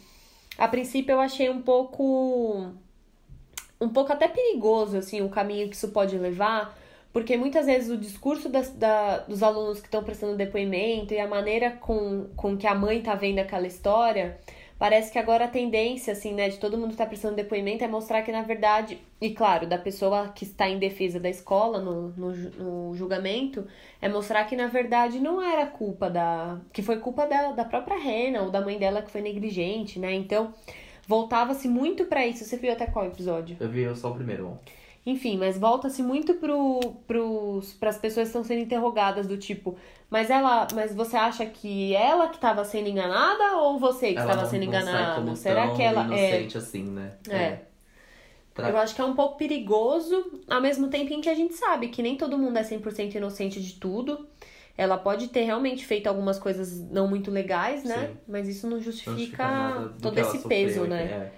[SPEAKER 1] A princípio eu achei um pouco. Um pouco até perigoso, assim, o caminho que isso pode levar. Porque muitas vezes o discurso das, da, dos alunos que estão prestando depoimento e a maneira com, com que a mãe tá vendo aquela história, parece que agora a tendência, assim, né, de todo mundo que tá prestando depoimento é mostrar que, na verdade, e claro, da pessoa que está em defesa da escola no, no, no julgamento, é mostrar que, na verdade, não era culpa da. que foi culpa da, da própria Rena ou da mãe dela que foi negligente, né? Então, voltava-se muito pra isso. Você viu até qual episódio?
[SPEAKER 2] Eu vi só o primeiro. ó.
[SPEAKER 1] Enfim, mas volta-se muito pro, pros, pras pessoas que estão sendo interrogadas do tipo, mas ela, mas você acha que ela que estava sendo enganada ou você que
[SPEAKER 2] Ela
[SPEAKER 1] estava
[SPEAKER 2] não-
[SPEAKER 1] sendo
[SPEAKER 2] não como
[SPEAKER 1] Será que ela é?
[SPEAKER 2] assim, né?
[SPEAKER 1] É.
[SPEAKER 2] Tra-
[SPEAKER 1] Eu acho que é um pouco perigoso, ao mesmo tempo em que a gente sabe que nem todo mundo é 100% inocente de tudo. Ela pode ter realmente feito algumas coisas não muito legais, né?
[SPEAKER 2] Sim.
[SPEAKER 1] Mas isso não
[SPEAKER 2] Não
[SPEAKER 1] justifica
[SPEAKER 2] justifica nada do
[SPEAKER 1] todo esse peso, né?
[SPEAKER 2] É,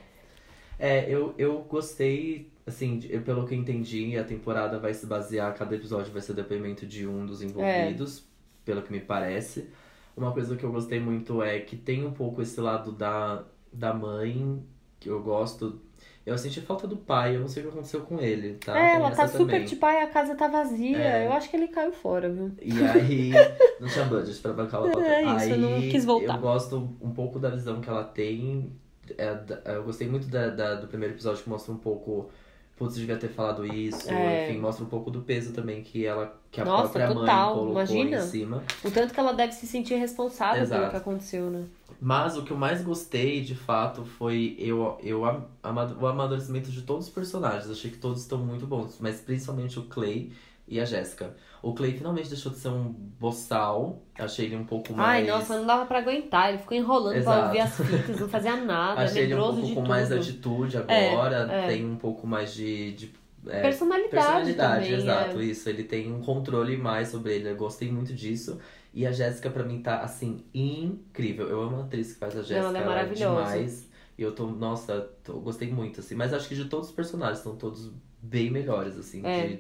[SPEAKER 2] É, eu, eu gostei, assim, de- pelo que eu entendi, a temporada vai se basear, cada episódio vai ser depoimento de um dos envolvidos, pelo que me parece. Uma coisa que eu gostei muito é que tem um pouco esse lado da, da mãe, que eu gosto. Eu senti falta do pai, eu não sei o que aconteceu com ele, tá?
[SPEAKER 1] É, ela tá super
[SPEAKER 2] também.
[SPEAKER 1] tipo, ai, a casa tá vazia.
[SPEAKER 2] É.
[SPEAKER 1] Eu acho que ele caiu fora, viu?
[SPEAKER 2] E aí, não tinha budget pra bancar o.
[SPEAKER 1] É isso,
[SPEAKER 2] aí,
[SPEAKER 1] eu não quis voltar.
[SPEAKER 2] Eu gosto um pouco da visão que ela tem. É, eu gostei muito da, da- do primeiro episódio que mostra um pouco. Putz, devia ter falado isso.
[SPEAKER 1] É.
[SPEAKER 2] Enfim, mostra um pouco do peso também que ela que a
[SPEAKER 1] Nossa,
[SPEAKER 2] própria
[SPEAKER 1] total,
[SPEAKER 2] mãe colocou
[SPEAKER 1] imagina.
[SPEAKER 2] em cima.
[SPEAKER 1] O tanto que ela deve se sentir responsável pelo
[SPEAKER 2] Exato.
[SPEAKER 1] que aconteceu, né?
[SPEAKER 2] Mas o que eu mais gostei, de fato, foi eu, eu, o amadurecimento de todos os personagens. Achei que todos estão muito bons, mas principalmente o Clay e a Jéssica. O Clay finalmente deixou de ser um boçal. Achei ele um pouco mais.
[SPEAKER 1] Ai, nossa, não dava pra aguentar. Ele ficou enrolando pra
[SPEAKER 2] Exato.
[SPEAKER 1] ouvir as fitas, não fazia nada,
[SPEAKER 2] Achei ele um pouco com
[SPEAKER 1] tudo.
[SPEAKER 2] mais atitude
[SPEAKER 1] É,
[SPEAKER 2] agora,
[SPEAKER 1] é.
[SPEAKER 2] tem um pouco mais de, de é,
[SPEAKER 1] Personalidade,
[SPEAKER 2] personalidade,
[SPEAKER 1] também,
[SPEAKER 2] exato,
[SPEAKER 1] é.
[SPEAKER 2] isso. Ele tem um controle mais sobre ele, eu gostei muito disso. E a Jéssica, pra mim, tá, assim, incrível. Eu amo a atriz que faz a Jéssica,
[SPEAKER 1] ela é maravilhosa.
[SPEAKER 2] demais. E eu tô, nossa, tô, gostei muito, assim. Mas acho que de todos os personagens, estão todos bem melhores, assim.
[SPEAKER 1] É.
[SPEAKER 2] de- É,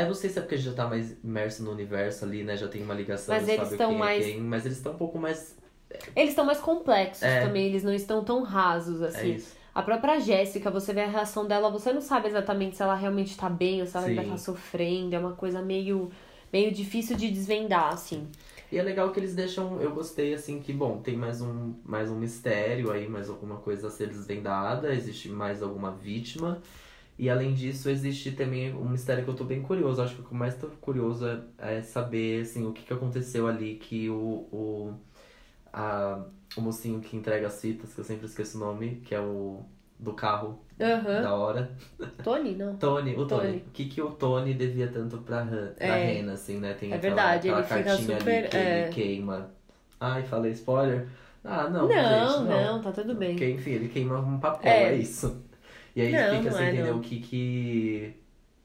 [SPEAKER 2] eu não sei se é porque a gente já tá mais imerso no universo ali, né? Já tem uma ligação,
[SPEAKER 1] Mas eles estão
[SPEAKER 2] quem
[SPEAKER 1] mais-
[SPEAKER 2] é. Mas eles estão um pouco mais...
[SPEAKER 1] Eles estão mais complexos
[SPEAKER 2] É.
[SPEAKER 1] também, eles não estão tão rasos
[SPEAKER 2] É
[SPEAKER 1] assim.
[SPEAKER 2] isso.
[SPEAKER 1] a própria Jéssica, você vê a reação dela, você não sabe exatamente se ela realmente tá bem ou se ela ainda tá sofrendo. É uma coisa meio, meio difícil de desvendar, assim.
[SPEAKER 2] E é legal que eles deixam, eu gostei assim que, bom, tem mais um, mais um mistério aí, mais alguma coisa a ser desvendada, existe mais alguma vítima. E além disso, existe também um mistério que eu tô bem curioso. Acho que o que eu mais tô curioso é, é saber, assim, o que, que aconteceu ali que o, o, a, o mocinho que entrega as fitas, que eu sempre esqueço o nome, que é o do carro
[SPEAKER 1] Aham.
[SPEAKER 2] da hora.
[SPEAKER 1] Tony, não.
[SPEAKER 2] Tony, o Tony.
[SPEAKER 1] Tony.
[SPEAKER 2] O que, que o Tony devia tanto pra, pra
[SPEAKER 1] É.
[SPEAKER 2] Rena, assim, né? Tem
[SPEAKER 1] É
[SPEAKER 2] aquela,
[SPEAKER 1] verdade,
[SPEAKER 2] aquela
[SPEAKER 1] ele
[SPEAKER 2] cartinha
[SPEAKER 1] super,
[SPEAKER 2] ali que
[SPEAKER 1] é.
[SPEAKER 2] ele queima. Ai, falei spoiler? Ah, não,
[SPEAKER 1] Não,
[SPEAKER 2] gente,
[SPEAKER 1] não,
[SPEAKER 2] não.
[SPEAKER 1] tá tudo bem.
[SPEAKER 2] Porque, enfim, ele queima um papel,
[SPEAKER 1] É.
[SPEAKER 2] é, isso. E aí
[SPEAKER 1] Não,
[SPEAKER 2] fica sem
[SPEAKER 1] é,
[SPEAKER 2] entender
[SPEAKER 1] não.
[SPEAKER 2] o que que...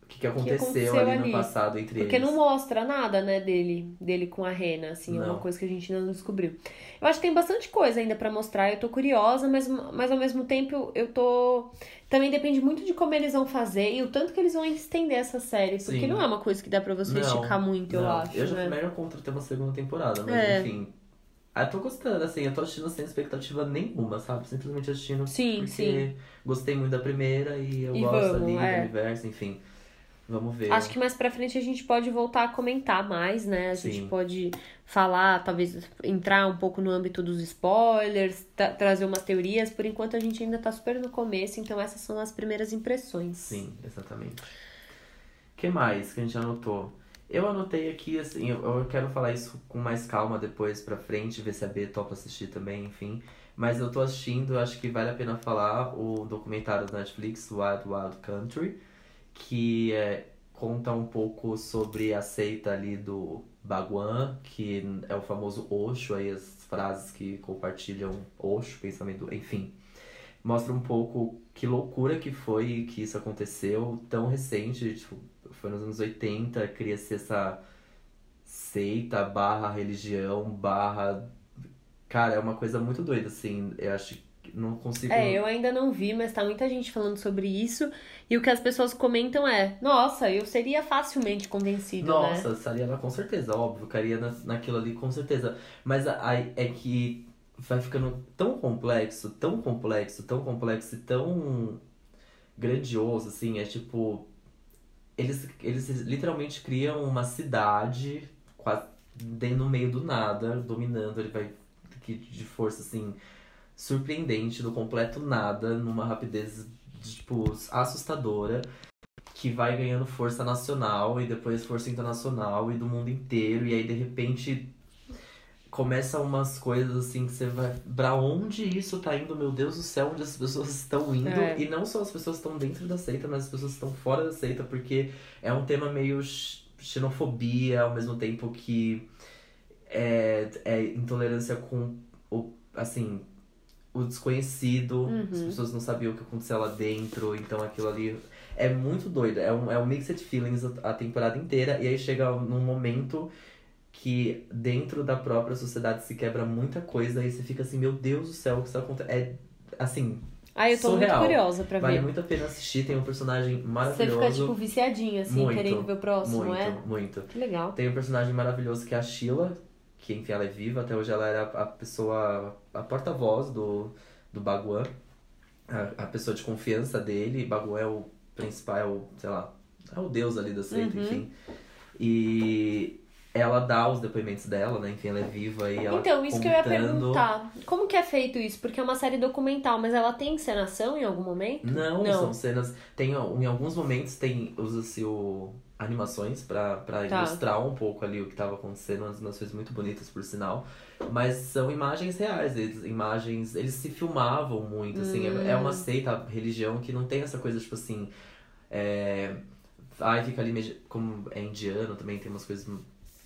[SPEAKER 2] o que, que aconteceu,
[SPEAKER 1] aconteceu
[SPEAKER 2] ali,
[SPEAKER 1] ali.
[SPEAKER 2] no passado entre
[SPEAKER 1] Porque
[SPEAKER 2] eles.
[SPEAKER 1] não mostra nada, né, dele, dele com a Rena, assim, é uma coisa que a gente ainda não descobriu. Eu acho que tem bastante coisa ainda pra mostrar, eu tô curiosa, mas, mas ao mesmo tempo eu tô. Também depende muito de como eles vão fazer e o tanto que eles vão estender essa série. Porque
[SPEAKER 2] Sim.
[SPEAKER 1] não é uma coisa que dá pra você
[SPEAKER 2] Não,
[SPEAKER 1] esticar muito, eu acho.
[SPEAKER 2] Eu já
[SPEAKER 1] né?
[SPEAKER 2] mega contra ter uma segunda temporada, mas
[SPEAKER 1] É.
[SPEAKER 2] enfim. Ah, Eu tô gostando, assim, eu tô assistindo sem expectativa nenhuma, sabe? Simplesmente assistindo
[SPEAKER 1] Sim,
[SPEAKER 2] porque
[SPEAKER 1] sim.
[SPEAKER 2] gostei muito da primeira e eu
[SPEAKER 1] E
[SPEAKER 2] gosto
[SPEAKER 1] vamos,
[SPEAKER 2] ali
[SPEAKER 1] é.
[SPEAKER 2] do universo, enfim. Vamos ver.
[SPEAKER 1] Acho que mais pra frente a gente pode voltar a comentar mais, né? A gente
[SPEAKER 2] Sim.
[SPEAKER 1] pode falar, talvez entrar um pouco no âmbito dos spoilers, tra- trazer umas teorias. Por enquanto a gente ainda tá super no começo, então essas são as primeiras impressões.
[SPEAKER 2] Sim, exatamente. O que mais que a gente anotou? Eu anotei aqui, assim, eu, quero falar isso com mais calma depois pra frente, ver se a B topa assistir também, enfim. Mas eu tô assistindo, acho que vale a pena falar o documentário da Netflix, Wild Wild Country, que é, conta um pouco sobre a seita ali do Baguan, que é o famoso Osho, aí as frases que compartilham Osho, pensamento, enfim. Mostra um pouco que loucura que foi que isso aconteceu tão recente, tipo, foi nos anos 80, cria-se essa seita barra religião barra... Cara, é uma coisa muito doida, assim, eu acho que não consigo...
[SPEAKER 1] É, eu ainda não vi, mas tá muita gente falando sobre isso. E o que as pessoas comentam é: nossa, eu seria facilmente convencido, né?
[SPEAKER 2] Nossa, estaria lá com certeza, óbvio, ficaria na, naquilo ali com certeza. Mas aí é que vai ficando tão complexo, tão complexo, tão complexo e tão grandioso, assim, é tipo. Eles, eles literalmente criam uma cidade quase no meio do nada, dominando, ele vai de força assim surpreendente, do completo nada, numa rapidez tipo assustadora que vai ganhando força nacional e depois força internacional e do mundo inteiro e aí de repente começa umas coisas assim que você vai pra onde isso tá indo meu Deus do céu onde as pessoas estão indo
[SPEAKER 1] É.
[SPEAKER 2] e não só as pessoas estão dentro da seita mas as pessoas estão fora da seita porque é um tema meio xenofobia ao mesmo tempo que é, é intolerância com o assim o desconhecido
[SPEAKER 1] Uhum.
[SPEAKER 2] as pessoas não sabiam o que acontecia lá dentro então aquilo ali é muito doido é um, é um mixed feelings a, a temporada inteira e aí chega num momento que dentro da própria sociedade se quebra muita coisa e você fica assim meu Deus do céu o que isso acontece é assim
[SPEAKER 1] Aí eu tô
[SPEAKER 2] surreal.
[SPEAKER 1] muito curiosa pra
[SPEAKER 2] vale
[SPEAKER 1] ver.
[SPEAKER 2] muito a pena assistir tem um personagem
[SPEAKER 1] Você
[SPEAKER 2] maravilhoso
[SPEAKER 1] fica, tipo, viciadinho, assim,
[SPEAKER 2] Muito,
[SPEAKER 1] querendo ver o próximo,
[SPEAKER 2] muito
[SPEAKER 1] é?
[SPEAKER 2] muito
[SPEAKER 1] Que legal.
[SPEAKER 2] tem um personagem maravilhoso que é a Sheila, que enfim ela é viva, até hoje ela era a pessoa, a porta-voz do, do Baguan, a, a pessoa de confiança dele, Baguan é o principal, é o, sei lá, é o deus ali da seita,
[SPEAKER 1] Uhum.
[SPEAKER 2] enfim. E ela dá os depoimentos dela, né, enfim, ela é viva e ela
[SPEAKER 1] Então, isso que eu ia
[SPEAKER 2] contando-
[SPEAKER 1] perguntar. Como que é feito isso? Porque é uma série documental, mas ela tem encenação em algum momento?
[SPEAKER 2] Não,
[SPEAKER 1] Não.
[SPEAKER 2] são cenas. Tem, em alguns momentos tem usa-se o animações pra, pra
[SPEAKER 1] Tá.
[SPEAKER 2] ilustrar um pouco ali o que estava acontecendo, umas animações muito bonitas por sinal. Mas são imagens reais, eles, imagens. Eles se filmavam muito, assim. é- É
[SPEAKER 1] Hum.
[SPEAKER 2] uma seita, a religião que não tem essa coisa, tipo assim. É, ai, fica ali. Como é indiano também, tem umas coisas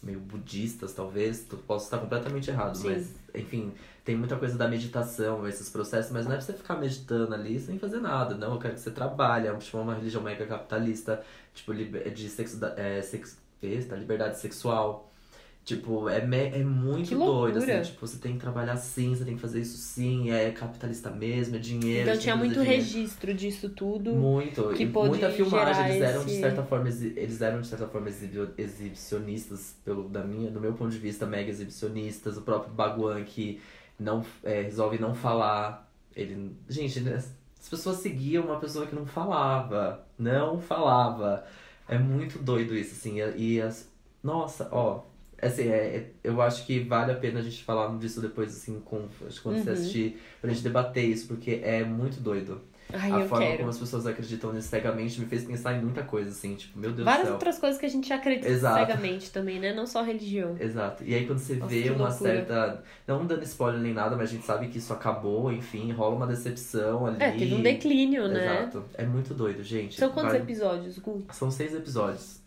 [SPEAKER 2] meio budistas, talvez. Tu posso estar completamente errado,
[SPEAKER 1] Sim.
[SPEAKER 2] mas enfim, tem muita coisa da meditação, esses processos, mas não é pra você ficar meditando ali sem fazer nada, não. Eu quero que você trabalhe. É tipo uma religião mega capitalista, tipo, liber- de sexo, é, sex, eita, liberdade sexual. Tipo, é, me- é muito doido, assim, tipo, você tem que trabalhar sim, você tem que fazer isso sim, é capitalista mesmo, é dinheiro.
[SPEAKER 1] Então
[SPEAKER 2] você
[SPEAKER 1] tinha muito
[SPEAKER 2] dinheiro.
[SPEAKER 1] registro disso tudo.
[SPEAKER 2] Muito.
[SPEAKER 1] que
[SPEAKER 2] e muita filmagem, eles eram de
[SPEAKER 1] esse-
[SPEAKER 2] certa forma, eles eram de certa forma exibi- exibicionistas, pelo, da minha, do meu ponto de vista, mega exibicionistas. O próprio Baguan que não, é, resolve não falar. Ele. Gente, né, as pessoas seguiam uma pessoa que não falava. Não falava. É muito doido isso, assim. E e as. Nossa, ó. Assim, é, é- eu acho que vale a pena a gente falar disso depois, assim, com, quando você
[SPEAKER 1] Uhum.
[SPEAKER 2] assistir, pra gente debater isso, porque é muito doido
[SPEAKER 1] Ai,
[SPEAKER 2] a forma
[SPEAKER 1] quero.
[SPEAKER 2] como as pessoas acreditam nisso cegamente me fez pensar em muita coisa, assim, tipo, meu Deus
[SPEAKER 1] Várias
[SPEAKER 2] do céu.
[SPEAKER 1] outras coisas que a gente acredita
[SPEAKER 2] Exato.
[SPEAKER 1] cegamente também, né? Não só religião.
[SPEAKER 2] Exato. E aí quando você
[SPEAKER 1] Nossa,
[SPEAKER 2] vê uma
[SPEAKER 1] loucura.
[SPEAKER 2] certa. Não dando spoiler nem nada, mas a gente sabe que isso acabou, enfim, rola uma decepção ali.
[SPEAKER 1] É, teve um declínio, né?
[SPEAKER 2] Exato. É muito doido, gente.
[SPEAKER 1] São quantos
[SPEAKER 2] Vale-
[SPEAKER 1] episódios, Gu?
[SPEAKER 2] São seis episódios.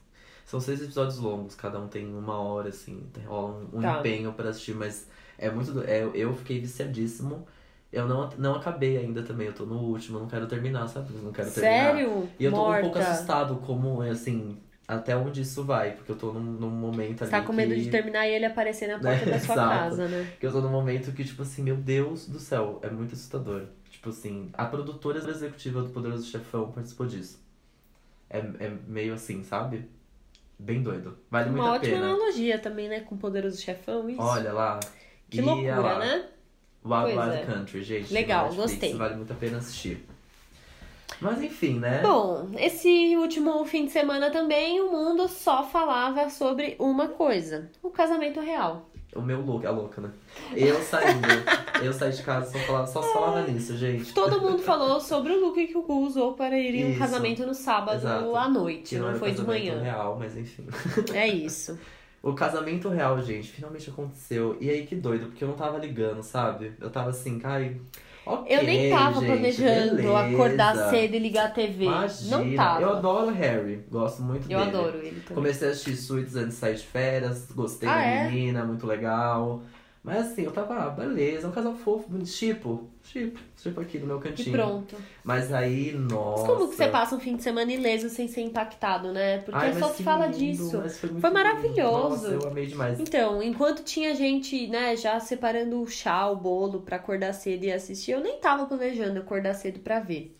[SPEAKER 2] São seis episódios longos, cada um tem uma hora, assim, rola um, um
[SPEAKER 1] Tá.
[SPEAKER 2] empenho pra assistir, mas é muito. do- É, eu fiquei viciadíssimo. Eu não, não acabei ainda também, eu tô no último, eu não quero terminar, sabe? Eu não quero terminar.
[SPEAKER 1] Sério?
[SPEAKER 2] E eu tô
[SPEAKER 1] Morta.
[SPEAKER 2] um pouco assustado como, assim, até onde isso vai, porque eu tô num, num momento ali
[SPEAKER 1] Você tá com medo
[SPEAKER 2] que...
[SPEAKER 1] de terminar e ele aparecer na porta
[SPEAKER 2] É,
[SPEAKER 1] da sua
[SPEAKER 2] exato.
[SPEAKER 1] casa, né?
[SPEAKER 2] Que eu tô num momento que, tipo assim, meu Deus do céu, é muito assustador. Tipo assim, a produtora executiva do Poderoso Chefão participou disso. É, é meio assim, sabe? Bem doido. Vale muito
[SPEAKER 1] Uma
[SPEAKER 2] a
[SPEAKER 1] ótima
[SPEAKER 2] pena.
[SPEAKER 1] analogia também, né? Com o Poderoso Chefão, isso.
[SPEAKER 2] Olha lá.
[SPEAKER 1] que loucura,
[SPEAKER 2] lá,
[SPEAKER 1] né?
[SPEAKER 2] Wild Wild
[SPEAKER 1] é.
[SPEAKER 2] Country, gente.
[SPEAKER 1] Legal,
[SPEAKER 2] Netflix,
[SPEAKER 1] gostei.
[SPEAKER 2] Vale muito a pena assistir. Mas enfim, né?
[SPEAKER 1] Bom, esse último fim de semana também o mundo só falava sobre uma coisa: o casamento real.
[SPEAKER 2] O meu look, a louca, né? Eu saindo, eu saí de casa só falava, só falava nisso, gente.
[SPEAKER 1] Todo mundo falou sobre o look que o Gu usou para ir em um
[SPEAKER 2] Isso.
[SPEAKER 1] casamento no sábado
[SPEAKER 2] Exato.
[SPEAKER 1] à noite, não,
[SPEAKER 2] era o
[SPEAKER 1] foi de manhã.
[SPEAKER 2] real, mas enfim.
[SPEAKER 1] É isso.
[SPEAKER 2] O casamento real, gente, finalmente aconteceu. E aí que doido, porque eu não tava ligando, sabe? Eu tava assim, ai. Ok,
[SPEAKER 1] Eu nem tava
[SPEAKER 2] gente,
[SPEAKER 1] planejando
[SPEAKER 2] beleza.
[SPEAKER 1] acordar cedo e ligar a TV.
[SPEAKER 2] Imagina.
[SPEAKER 1] Não tava.
[SPEAKER 2] Eu adoro Harry, gosto muito
[SPEAKER 1] Eu
[SPEAKER 2] dele.
[SPEAKER 1] adoro ele também.
[SPEAKER 2] Comecei a assistir Suits antes de sair de férias, gostei
[SPEAKER 1] Ah,
[SPEAKER 2] da
[SPEAKER 1] é?
[SPEAKER 2] menina, muito legal. Mas assim, eu tava, ah, beleza, é um casal fofo, tipo, tipo, tipo aqui no meu
[SPEAKER 1] E
[SPEAKER 2] cantinho.
[SPEAKER 1] pronto.
[SPEAKER 2] Mas aí, nossa.
[SPEAKER 1] Mas como que você passa um fim de semana ileso sem ser impactado, né? Porque
[SPEAKER 2] Ai,
[SPEAKER 1] só se fala
[SPEAKER 2] lindo,
[SPEAKER 1] disso.
[SPEAKER 2] foi,
[SPEAKER 1] Foi
[SPEAKER 2] lindo.
[SPEAKER 1] maravilhoso.
[SPEAKER 2] Nossa, eu amei demais.
[SPEAKER 1] Então, enquanto tinha gente, né, já separando o chá, o bolo pra acordar cedo e assistir, eu nem tava planejando acordar cedo pra ver.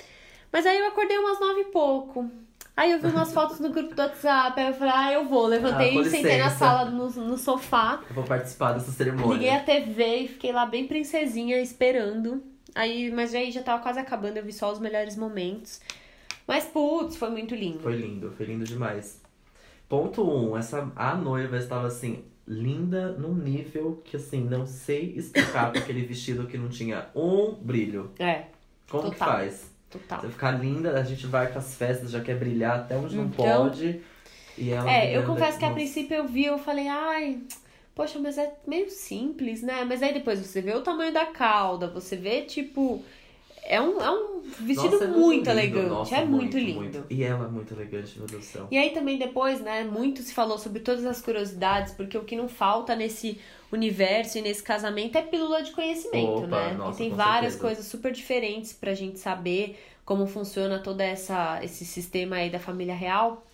[SPEAKER 1] Mas aí eu acordei umas nove e pouco. Aí eu vi umas fotos no grupo do WhatsApp, aí eu falei, ah, eu vou. Levantei
[SPEAKER 2] Ah,
[SPEAKER 1] e sentei na sala, no, no sofá,
[SPEAKER 2] Eu vou participar dessa cerimônia.
[SPEAKER 1] liguei a TV e fiquei lá bem princesinha, esperando. Aí, mas aí já tava quase acabando, eu vi só os melhores momentos. Mas, putz, foi muito lindo.
[SPEAKER 2] Foi lindo, foi lindo demais. Ponto 1, um, essa, a noiva estava assim, linda num nível que assim, não sei explicar com aquele vestido que não tinha um brilho.
[SPEAKER 1] É,
[SPEAKER 2] Como que
[SPEAKER 1] Total.
[SPEAKER 2] faz?
[SPEAKER 1] Total.
[SPEAKER 2] Você ficar linda, a gente vai com as festas, já quer brilhar até onde não
[SPEAKER 1] Então-
[SPEAKER 2] pode. E ela
[SPEAKER 1] É, eu confesso que a princípio eu vi, eu falei, ai, poxa, mas é meio simples, né? Mas aí depois você vê o tamanho da cauda, você vê, tipo. É um, é um vestido
[SPEAKER 2] Nossa, é
[SPEAKER 1] muito,
[SPEAKER 2] lindo.
[SPEAKER 1] elegante,
[SPEAKER 2] Nossa,
[SPEAKER 1] é muito, lindo.
[SPEAKER 2] muito. E ela é muito elegante, meu Deus do céu.
[SPEAKER 1] E aí também depois, né, muito se falou sobre todas as curiosidades, porque o que não falta nesse universo e nesse casamento é pílula de conhecimento,
[SPEAKER 2] Opa,
[SPEAKER 1] né?
[SPEAKER 2] nossa,
[SPEAKER 1] tem várias
[SPEAKER 2] certeza.
[SPEAKER 1] coisas super diferentes pra gente saber como funciona todo essa, esse sistema aí da família real.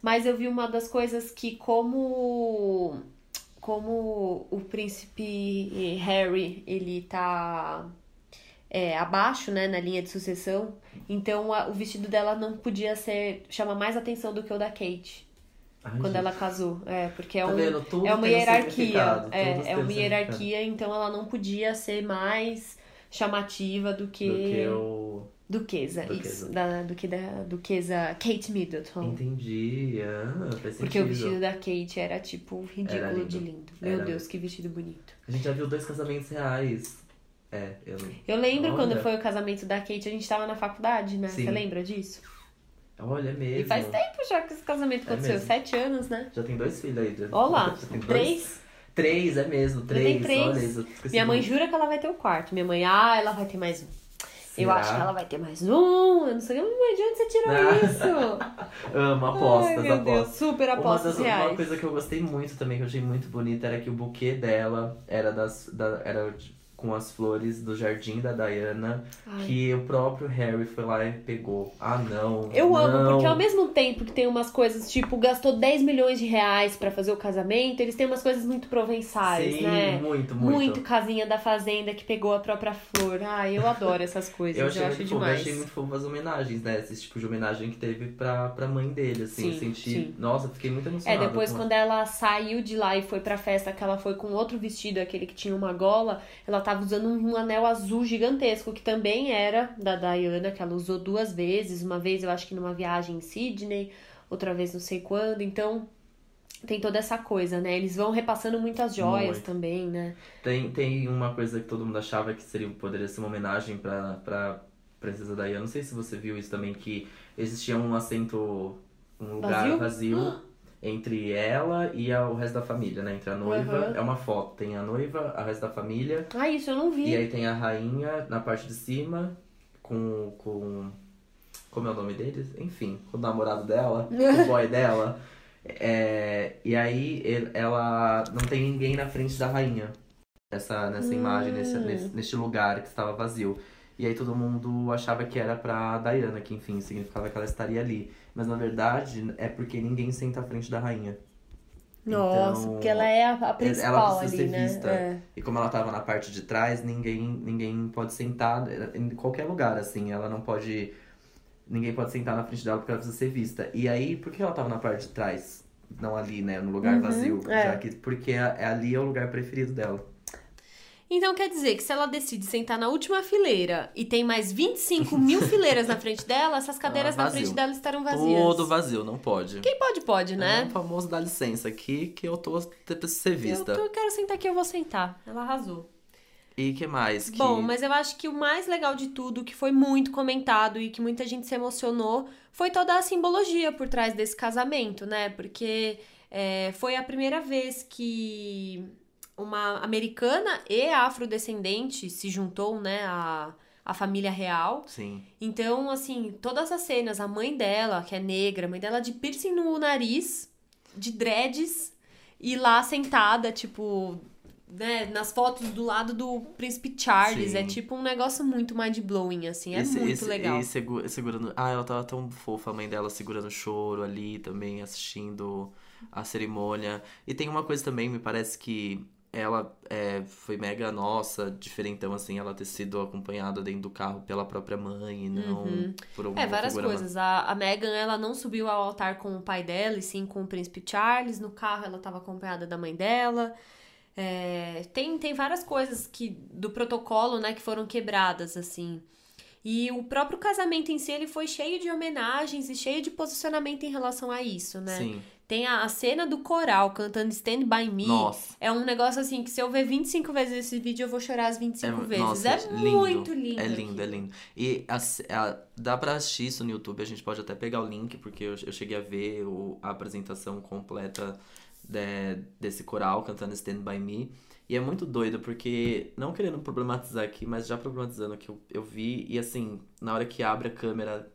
[SPEAKER 1] Mas eu vi uma das coisas que como como o príncipe Harry, ele tá é, abaixo, né, na linha de sucessão, então a- o vestido dela não podia ser chamar mais atenção do que o da Kate
[SPEAKER 2] Ai,
[SPEAKER 1] quando
[SPEAKER 2] gente,
[SPEAKER 1] ela casou. É, porque é,
[SPEAKER 2] tá
[SPEAKER 1] um,
[SPEAKER 2] vendo?
[SPEAKER 1] É uma
[SPEAKER 2] um
[SPEAKER 1] hierarquia. É, é
[SPEAKER 2] um
[SPEAKER 1] uma hierarquia, então ela não podia ser mais chamativa do que
[SPEAKER 2] Do que o.
[SPEAKER 1] duquesa,
[SPEAKER 2] Duquesa.
[SPEAKER 1] isso, da do que da duquesa Kate Middleton.
[SPEAKER 2] Entendi. Ah, faz sentido.
[SPEAKER 1] Porque o vestido da Kate era tipo ridículo
[SPEAKER 2] Era lindo.
[SPEAKER 1] de lindo. Meu
[SPEAKER 2] Era
[SPEAKER 1] Deus, que vestido bonito.
[SPEAKER 2] A gente já viu dois casamentos reais. É, eu.
[SPEAKER 1] Eu lembro
[SPEAKER 2] Olha.
[SPEAKER 1] quando foi o casamento da Kate, a gente tava na faculdade, né?
[SPEAKER 2] Sim.
[SPEAKER 1] Você lembra disso?
[SPEAKER 2] Olha é mesmo.
[SPEAKER 1] E faz tempo já que esse casamento
[SPEAKER 2] É
[SPEAKER 1] aconteceu,
[SPEAKER 2] mesmo.
[SPEAKER 1] sete anos, né?
[SPEAKER 2] Já tem dois filhos aí. Já.
[SPEAKER 1] Olha lá,
[SPEAKER 2] Já tem dois.
[SPEAKER 1] três.
[SPEAKER 2] Três, é mesmo. Três.
[SPEAKER 1] três.
[SPEAKER 2] Olha isso.
[SPEAKER 1] Minha mãe jura que ela vai ter o quarto. Minha mãe, ah, ela vai ter mais um. Eu
[SPEAKER 2] Será?
[SPEAKER 1] acho que ela vai ter mais um. Eu não sei. Mãe, de onde você tirou
[SPEAKER 2] Ah.
[SPEAKER 1] isso?
[SPEAKER 2] Amo, apostas,
[SPEAKER 1] Ai, meu
[SPEAKER 2] apostas.
[SPEAKER 1] Deus, super
[SPEAKER 2] Uma,
[SPEAKER 1] apostas
[SPEAKER 2] das- uma
[SPEAKER 1] reais.
[SPEAKER 2] coisa que eu gostei muito também, que eu achei muito bonita, era que o buquê dela era das. Da, era com as flores do jardim da Diana,
[SPEAKER 1] Ai.
[SPEAKER 2] que o próprio Harry foi lá e pegou. Ah, não.
[SPEAKER 1] Eu amo,
[SPEAKER 2] não.
[SPEAKER 1] porque ao mesmo tempo que tem umas coisas, tipo, gastou 10 milhões de reais pra fazer o casamento, eles têm umas coisas muito provençais,
[SPEAKER 2] Sim,
[SPEAKER 1] né?
[SPEAKER 2] muito,
[SPEAKER 1] Muito.
[SPEAKER 2] muito.
[SPEAKER 1] casinha da fazenda que pegou a própria flor. Ai, eu adoro essas coisas,
[SPEAKER 2] Eu
[SPEAKER 1] eu,
[SPEAKER 2] achei,
[SPEAKER 1] acho
[SPEAKER 2] muito fofo, eu
[SPEAKER 1] demais.
[SPEAKER 2] achei muito fofo as homenagens, né? Esse tipo de homenagem que teve pra, pra mãe dele, assim.
[SPEAKER 1] Sim,
[SPEAKER 2] eu senti.
[SPEAKER 1] sim.
[SPEAKER 2] Nossa, fiquei muito
[SPEAKER 1] É,
[SPEAKER 2] emocionado.
[SPEAKER 1] depois
[SPEAKER 2] com-
[SPEAKER 1] quando ela saiu de lá e foi pra festa, que ela foi com outro vestido, aquele que tinha uma gola, ela tava usando um anel azul gigantesco, que também era da Diana, que ela usou duas vezes. Uma vez eu acho que numa viagem em Sydney, outra vez não sei quando. Então tem toda essa coisa, né? Eles vão repassando muitas joias
[SPEAKER 2] Muito.
[SPEAKER 1] também, né?
[SPEAKER 2] Tem, tem uma coisa que todo mundo achava que seria, poderia ser uma homenagem pra, pra Princesa Diana. Não sei se você viu isso também, que existia um assento, um lugar
[SPEAKER 1] Vazio?
[SPEAKER 2] vazio, entre ela e a- o resto da família, né? Entre a noiva,
[SPEAKER 1] Uhum.
[SPEAKER 2] é uma foto. Tem a noiva, o resto da família,
[SPEAKER 1] Ah, isso eu não vi.
[SPEAKER 2] e aí tem a rainha na parte de cima, com. com como é o nome deles? Enfim, com o namorado dela, o boy dela. É, e aí ele- ela não tem ninguém na frente da rainha. Essa, nessa imagem, nesse,
[SPEAKER 1] Hum.
[SPEAKER 2] nesse, neste lugar que estava vazio. E aí todo mundo achava que era pra Diana, que enfim, significava que ela estaria ali. Mas na verdade é porque ninguém senta à frente da rainha.
[SPEAKER 1] Nossa,
[SPEAKER 2] Então,
[SPEAKER 1] porque ela é a, a principal
[SPEAKER 2] precisa
[SPEAKER 1] ali,
[SPEAKER 2] ser
[SPEAKER 1] né?
[SPEAKER 2] vista.
[SPEAKER 1] É.
[SPEAKER 2] E como ela tava na parte de trás, ninguém, ninguém pode sentar em qualquer lugar, assim. Ela não pode. Ninguém pode sentar na frente dela porque ela precisa ser vista. E aí, por que ela tava na parte de trás? Não ali, né? No lugar
[SPEAKER 1] Uhum,
[SPEAKER 2] vazio.
[SPEAKER 1] é.
[SPEAKER 2] Já que, porque a- é ali é o lugar preferido dela.
[SPEAKER 1] Então quer dizer que se ela decide sentar na última fileira e tem mais 25 mil fileiras na frente dela, essas cadeiras
[SPEAKER 2] Ah,
[SPEAKER 1] na frente dela estarão vazias.
[SPEAKER 2] Todo vazio, não pode.
[SPEAKER 1] Quem pode, pode,
[SPEAKER 2] É
[SPEAKER 1] né?
[SPEAKER 2] o famoso dá licença aqui que eu tô preciso ser
[SPEAKER 1] Eu,
[SPEAKER 2] vista.
[SPEAKER 1] tô- eu quero sentar aqui, eu vou sentar. Ela arrasou.
[SPEAKER 2] E que mais? Que...
[SPEAKER 1] Bom, mas eu acho que o mais legal de tudo, que foi muito comentado e que muita gente se emocionou, foi toda a simbologia por trás desse casamento, né? Porque é, foi a primeira vez que uma americana e afrodescendente se juntou, né? A, a família real.
[SPEAKER 2] Sim.
[SPEAKER 1] Então, assim, todas as cenas, a mãe dela, que é negra, a mãe dela de piercing no nariz, de dreads, e lá sentada, tipo, né, nas fotos do lado do príncipe Charles.
[SPEAKER 2] Sim.
[SPEAKER 1] É tipo um negócio muito mind-blowing, assim, é
[SPEAKER 2] Esse-
[SPEAKER 1] muito
[SPEAKER 2] esse-
[SPEAKER 1] legal.
[SPEAKER 2] E segu- segurando. Ah, ela tava tão fofa, a mãe dela segurando o choro ali também, assistindo a cerimônia. E tem uma coisa também, me parece que ela é, foi mega nossa, diferentão, assim, ela ter sido acompanhada dentro do carro pela própria mãe e não
[SPEAKER 1] Uhum.
[SPEAKER 2] por alguma
[SPEAKER 1] É, várias coisas. A, a Meghan, ela não subiu ao altar com o pai dela, e sim com o príncipe Charles. No carro, ela estava acompanhada da mãe dela. É, tem, tem várias coisas que do protocolo, né, que foram quebradas, assim. E o próprio casamento em si, ele foi cheio de homenagens e cheio de posicionamento em relação a isso, né?
[SPEAKER 2] Sim.
[SPEAKER 1] Tem a, a cena do coral cantando Stand By Me.
[SPEAKER 2] Nossa.
[SPEAKER 1] É um negócio assim que se eu ver 25 vezes esse vídeo, eu vou chorar as 25
[SPEAKER 2] É,
[SPEAKER 1] vezes.
[SPEAKER 2] nossa,
[SPEAKER 1] é
[SPEAKER 2] lindo.
[SPEAKER 1] muito lindo.
[SPEAKER 2] É lindo, é lindo. E a, a- dá pra assistir isso no YouTube, a gente pode até pegar o link, porque eu, eu cheguei a ver o- a apresentação completa de- desse coral cantando Stand By Me. E é muito doido, porque, não querendo problematizar aqui, mas já problematizando que eu, eu vi, e assim, na hora que abre a câmera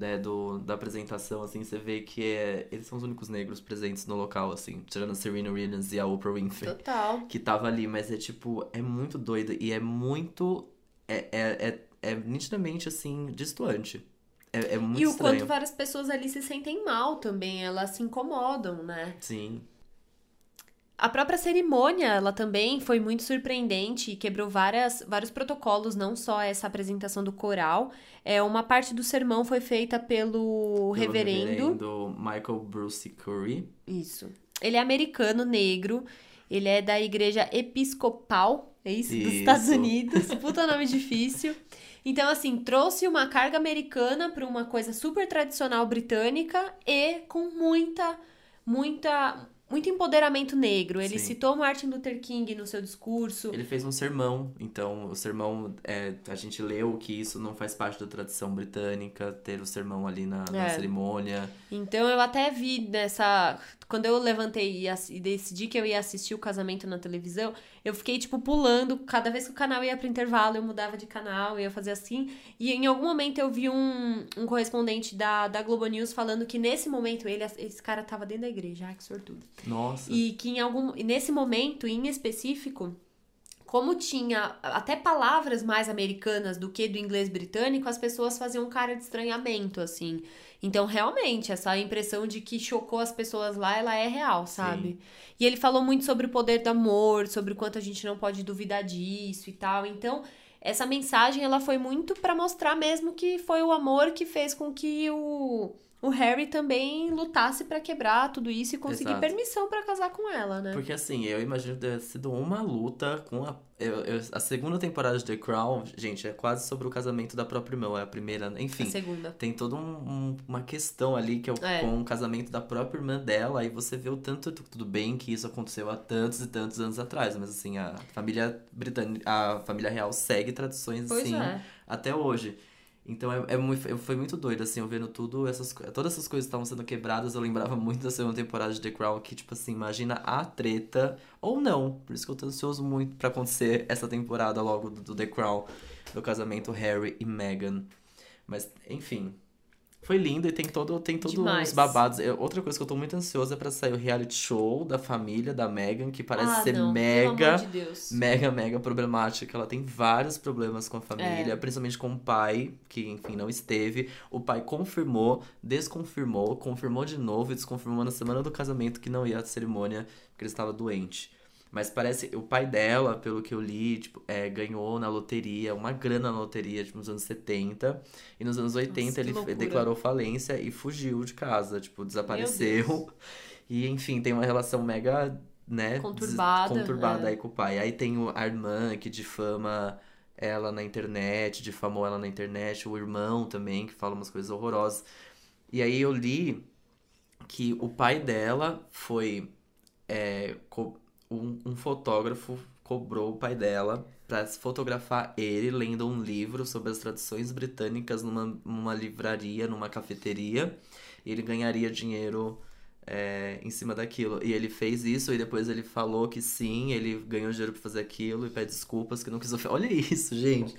[SPEAKER 2] né, do, da apresentação, assim, você vê que é, eles são os únicos negros presentes no local, assim, tirando a Serena Williams e a Oprah Winfrey
[SPEAKER 1] Total.
[SPEAKER 2] que tava ali, mas é tipo, é muito doido e é muito. É, é, é, é nitidamente assim, distoante. É, é muito
[SPEAKER 1] E o
[SPEAKER 2] estranho.
[SPEAKER 1] quanto várias pessoas ali se sentem mal também, elas se incomodam, né?
[SPEAKER 2] Sim.
[SPEAKER 1] A própria cerimônia, ela também foi muito surpreendente e quebrou várias, vários protocolos, não só essa apresentação do coral. É, uma parte do sermão foi feita pelo,
[SPEAKER 2] Pelo
[SPEAKER 1] reverendo.
[SPEAKER 2] Michael Bruce Curry.
[SPEAKER 1] Isso. Ele é americano, negro. Ele é da igreja episcopal, é isso? Dos
[SPEAKER 2] Isso.
[SPEAKER 1] Estados Unidos. Puta nome difícil. Então, assim, trouxe uma carga americana para uma coisa super tradicional britânica e com muita, muita, muito empoderamento negro. Ele
[SPEAKER 2] Sim.
[SPEAKER 1] citou Martin Luther King no seu discurso.
[SPEAKER 2] Ele fez um sermão, então o sermão, é, a gente leu que isso não faz parte da tradição britânica, ter o sermão ali na, na
[SPEAKER 1] É.
[SPEAKER 2] cerimônia.
[SPEAKER 1] Então eu até vi nessa. Quando eu levantei e, e decidi que eu ia assistir o casamento na televisão, eu fiquei, tipo, pulando. Cada vez que o canal ia pro intervalo, eu mudava de canal, eu ia fazer assim. E em algum momento eu vi um, um correspondente da, da Globo News falando que nesse momento ele, esse cara tava dentro da igreja. Ai, que sortudo.
[SPEAKER 2] Nossa.
[SPEAKER 1] E que em algum. Nesse momento, em específico, como tinha até palavras mais americanas do que do inglês britânico, as pessoas faziam cara de estranhamento, assim. Então, realmente, essa impressão de que chocou as pessoas lá, ela é real, sabe? E ele falou muito sobre o poder do amor, sobre o quanto a gente não pode duvidar disso e tal. Então, essa mensagem, ela foi muito pra mostrar mesmo que foi o amor que fez com que o, o Harry também lutasse pra quebrar tudo isso e conseguir
[SPEAKER 2] Exato.
[SPEAKER 1] permissão pra casar com ela, né?
[SPEAKER 2] Porque assim, eu imagino que deve ter sido uma luta com a. eu- eu- a segunda temporada de The Crown, gente, é quase sobre o casamento da própria irmã, é a primeira, enfim.
[SPEAKER 1] A segunda.
[SPEAKER 2] Tem toda um- um- uma questão ali que é, o,
[SPEAKER 1] É.
[SPEAKER 2] com o casamento da própria irmã dela, e você vê o tanto tu- tudo bem que isso aconteceu há tantos e tantos anos atrás, mas assim, a família britânica, a família real segue tradições
[SPEAKER 1] Pois
[SPEAKER 2] assim
[SPEAKER 1] é.
[SPEAKER 2] até hoje. Então é, é foi muito doido, assim, eu vendo tudo, essas, todas essas coisas estavam sendo quebradas, eu lembrava muito da segunda temporada de The Crown, que, tipo assim, imagina a treta, ou não, por isso que eu tô ansioso muito pra acontecer essa temporada logo do, do The Crown, do casamento Harry e Meghan. Mas, enfim, Foi lindo e tem todo tem todos os babados. Eu- outra coisa que eu tô muito ansiosa é pra sair o reality show da família da Megan, que parece
[SPEAKER 1] ah,
[SPEAKER 2] ser
[SPEAKER 1] não,
[SPEAKER 2] mega
[SPEAKER 1] de
[SPEAKER 2] mega, mega problemática. Ela tem vários problemas com a
[SPEAKER 1] É.
[SPEAKER 2] família, principalmente com o pai, que, enfim, não esteve. O pai confirmou, desconfirmou, confirmou de novo e desconfirmou na semana do casamento que não ia à cerimônia porque ele estava doente. Mas parece, o pai dela, pelo que eu li, tipo, é, ganhou na loteria, uma grana na loteria, tipo, nos anos 70. E nos anos 80
[SPEAKER 1] Nossa,
[SPEAKER 2] ele
[SPEAKER 1] loucura.
[SPEAKER 2] declarou falência e fugiu de casa, tipo, desapareceu. E, enfim, tem uma relação mega, né?
[SPEAKER 1] Conturbada,
[SPEAKER 2] Conturbada
[SPEAKER 1] é.
[SPEAKER 2] aí com o pai. Aí tem o- a irmã que difama ela na internet, difamou ela na internet, o irmão também, que fala umas coisas horrorosas. E aí eu li que o pai dela foi. é, co- um, um fotógrafo cobrou o pai dela pra se fotografar ele lendo um livro sobre as tradições britânicas numa, numa livraria, numa cafeteria. E ele ganharia dinheiro é, em cima daquilo. E ele fez isso e depois ele falou que sim, ele ganhou dinheiro pra fazer aquilo e pede desculpas que não quis ofender. Olha isso, gente.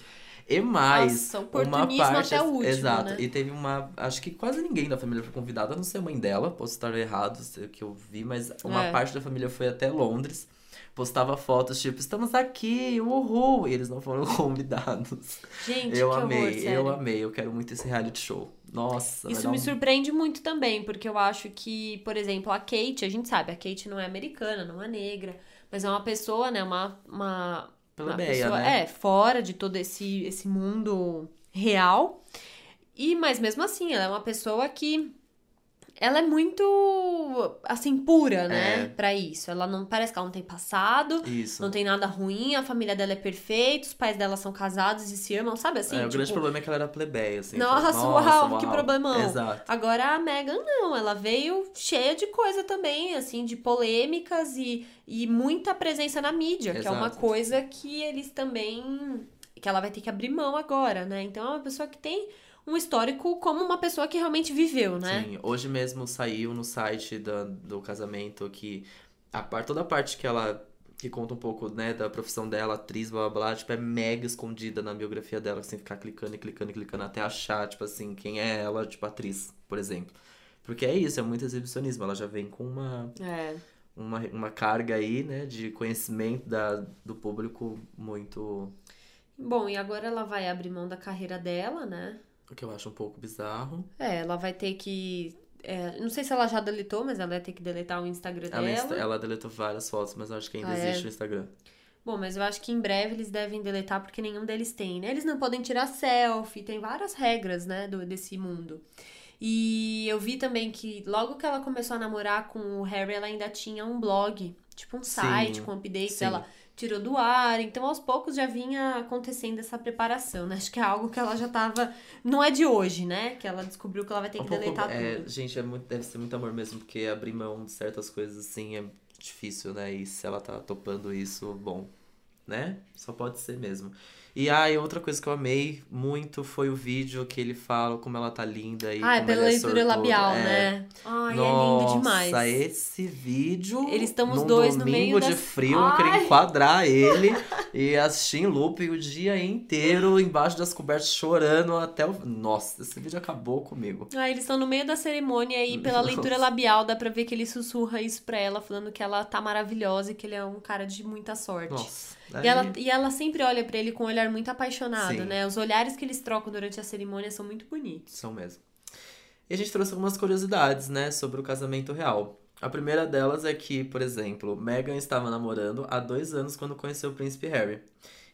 [SPEAKER 2] E mais,
[SPEAKER 1] Nossa,
[SPEAKER 2] uma parte.
[SPEAKER 1] até o último,
[SPEAKER 2] Exato.
[SPEAKER 1] né?
[SPEAKER 2] E teve uma. Acho que quase ninguém da família foi convidada, a não ser a mãe dela. Posso estar errado, sei o que eu vi, mas uma
[SPEAKER 1] É.
[SPEAKER 2] parte da família foi até Londres. Postava fotos tipo, estamos aqui, uhul! E eles não foram convidados.
[SPEAKER 1] Gente,
[SPEAKER 2] eu
[SPEAKER 1] que
[SPEAKER 2] amei,
[SPEAKER 1] horror,
[SPEAKER 2] eu amei. Eu quero muito esse reality show. Nossa,
[SPEAKER 1] Isso me
[SPEAKER 2] um-
[SPEAKER 1] surpreende muito também, porque eu acho que, por exemplo, a Kate, a gente sabe, a Kate não é americana, não é negra, mas é uma pessoa, né, uma, uma,
[SPEAKER 2] Plebeia,
[SPEAKER 1] pessoa,
[SPEAKER 2] né?
[SPEAKER 1] é, fora de todo esse, esse mundo real. E, mas mesmo assim, ela é uma pessoa que ela é muito, assim, pura, né,
[SPEAKER 2] É.
[SPEAKER 1] pra isso. Ela não, parece que ela não tem passado,
[SPEAKER 2] Isso.
[SPEAKER 1] não tem nada ruim, a família dela é perfeita, os pais dela são casados e se amam, sabe assim?
[SPEAKER 2] é, o grande
[SPEAKER 1] tipo,
[SPEAKER 2] problema é que ela era plebeia, assim.
[SPEAKER 1] Nossa,
[SPEAKER 2] Fala,
[SPEAKER 1] uau, que problemão.
[SPEAKER 2] Exato.
[SPEAKER 1] Agora a Megan não, ela veio cheia de coisa também, assim, de polêmicas e, e muita presença na mídia, que é uma
[SPEAKER 2] Exato.
[SPEAKER 1] coisa que eles também. que ela vai ter que abrir mão agora, né? Então é uma pessoa que tem um histórico como uma pessoa que realmente viveu, né?
[SPEAKER 2] Sim, hoje mesmo saiu no site da, do casamento que a par, toda a parte que ela que conta um pouco, né, da profissão dela, atriz, blá blá blá, tipo, é mega escondida na biografia dela, tem que ficar clicando e clicando e clicando até achar, tipo assim, quem é ela, tipo, atriz, por exemplo. Porque é isso, é muito exibicionismo, ela já vem com uma,
[SPEAKER 1] É.
[SPEAKER 2] uma, uma carga aí, né, de conhecimento da, do público muito,
[SPEAKER 1] Bom, e agora ela vai abrir mão da carreira dela, né?
[SPEAKER 2] O que eu acho um pouco bizarro.
[SPEAKER 1] É, ela vai ter que. é, não sei se ela já deletou, mas ela vai ter que deletar o Instagram
[SPEAKER 2] Ela,
[SPEAKER 1] dela.
[SPEAKER 2] insta- ela deletou várias fotos, mas eu acho que ainda
[SPEAKER 1] Ah, é?
[SPEAKER 2] existe no Instagram.
[SPEAKER 1] Bom, mas eu acho que em breve eles devem deletar porque nenhum deles tem, né? Eles não podem tirar selfie, tem várias regras, né, do, desse mundo. E eu vi também que logo que ela começou a namorar com o Harry, ela ainda tinha um blog, tipo um
[SPEAKER 2] Sim,
[SPEAKER 1] site com updates,
[SPEAKER 2] sim.
[SPEAKER 1] ela tirou do ar, então aos poucos já vinha acontecendo essa preparação, né? Acho que é algo que ela já tava. Não é de hoje, né? Que ela descobriu que ela vai ter
[SPEAKER 2] Um
[SPEAKER 1] que
[SPEAKER 2] pouco-
[SPEAKER 1] deletar
[SPEAKER 2] é,
[SPEAKER 1] tudo.
[SPEAKER 2] gente, é muito, deve ser muito amor mesmo, porque abrir mão de certas coisas assim é difícil, né? E se ela tá topando isso, bom, né? Só pode ser mesmo. E aí, outra coisa que eu amei muito foi o vídeo que ele fala como ela tá linda e
[SPEAKER 1] Ah, é
[SPEAKER 2] como
[SPEAKER 1] pela
[SPEAKER 2] é
[SPEAKER 1] leitura labial,
[SPEAKER 2] É.
[SPEAKER 1] né? Ai,
[SPEAKER 2] Nossa,
[SPEAKER 1] é lindo demais.
[SPEAKER 2] esse vídeo.
[SPEAKER 1] Eles estão os dois no meio
[SPEAKER 2] de
[SPEAKER 1] das-
[SPEAKER 2] frio, eu queria
[SPEAKER 1] Ai.
[SPEAKER 2] enquadrar ele e assistir em loop o dia inteiro embaixo das cobertas chorando até o. Nossa, esse vídeo acabou comigo.
[SPEAKER 1] Ah, eles estão no meio da cerimônia e pela leitura labial dá pra ver que ele sussurra isso pra ela, falando que ela tá maravilhosa e que ele é um cara de muita sorte.
[SPEAKER 2] Nossa.
[SPEAKER 1] E ela, e ela sempre olha pra ele com um olhar muito apaixonado,
[SPEAKER 2] Sim.
[SPEAKER 1] né? Os olhares que eles trocam durante a cerimônia são muito bonitos.
[SPEAKER 2] São mesmo. E a gente trouxe algumas curiosidades, né, sobre o casamento real. A primeira delas é que, por exemplo, Meghan estava namorando há dois anos quando conheceu o príncipe Harry.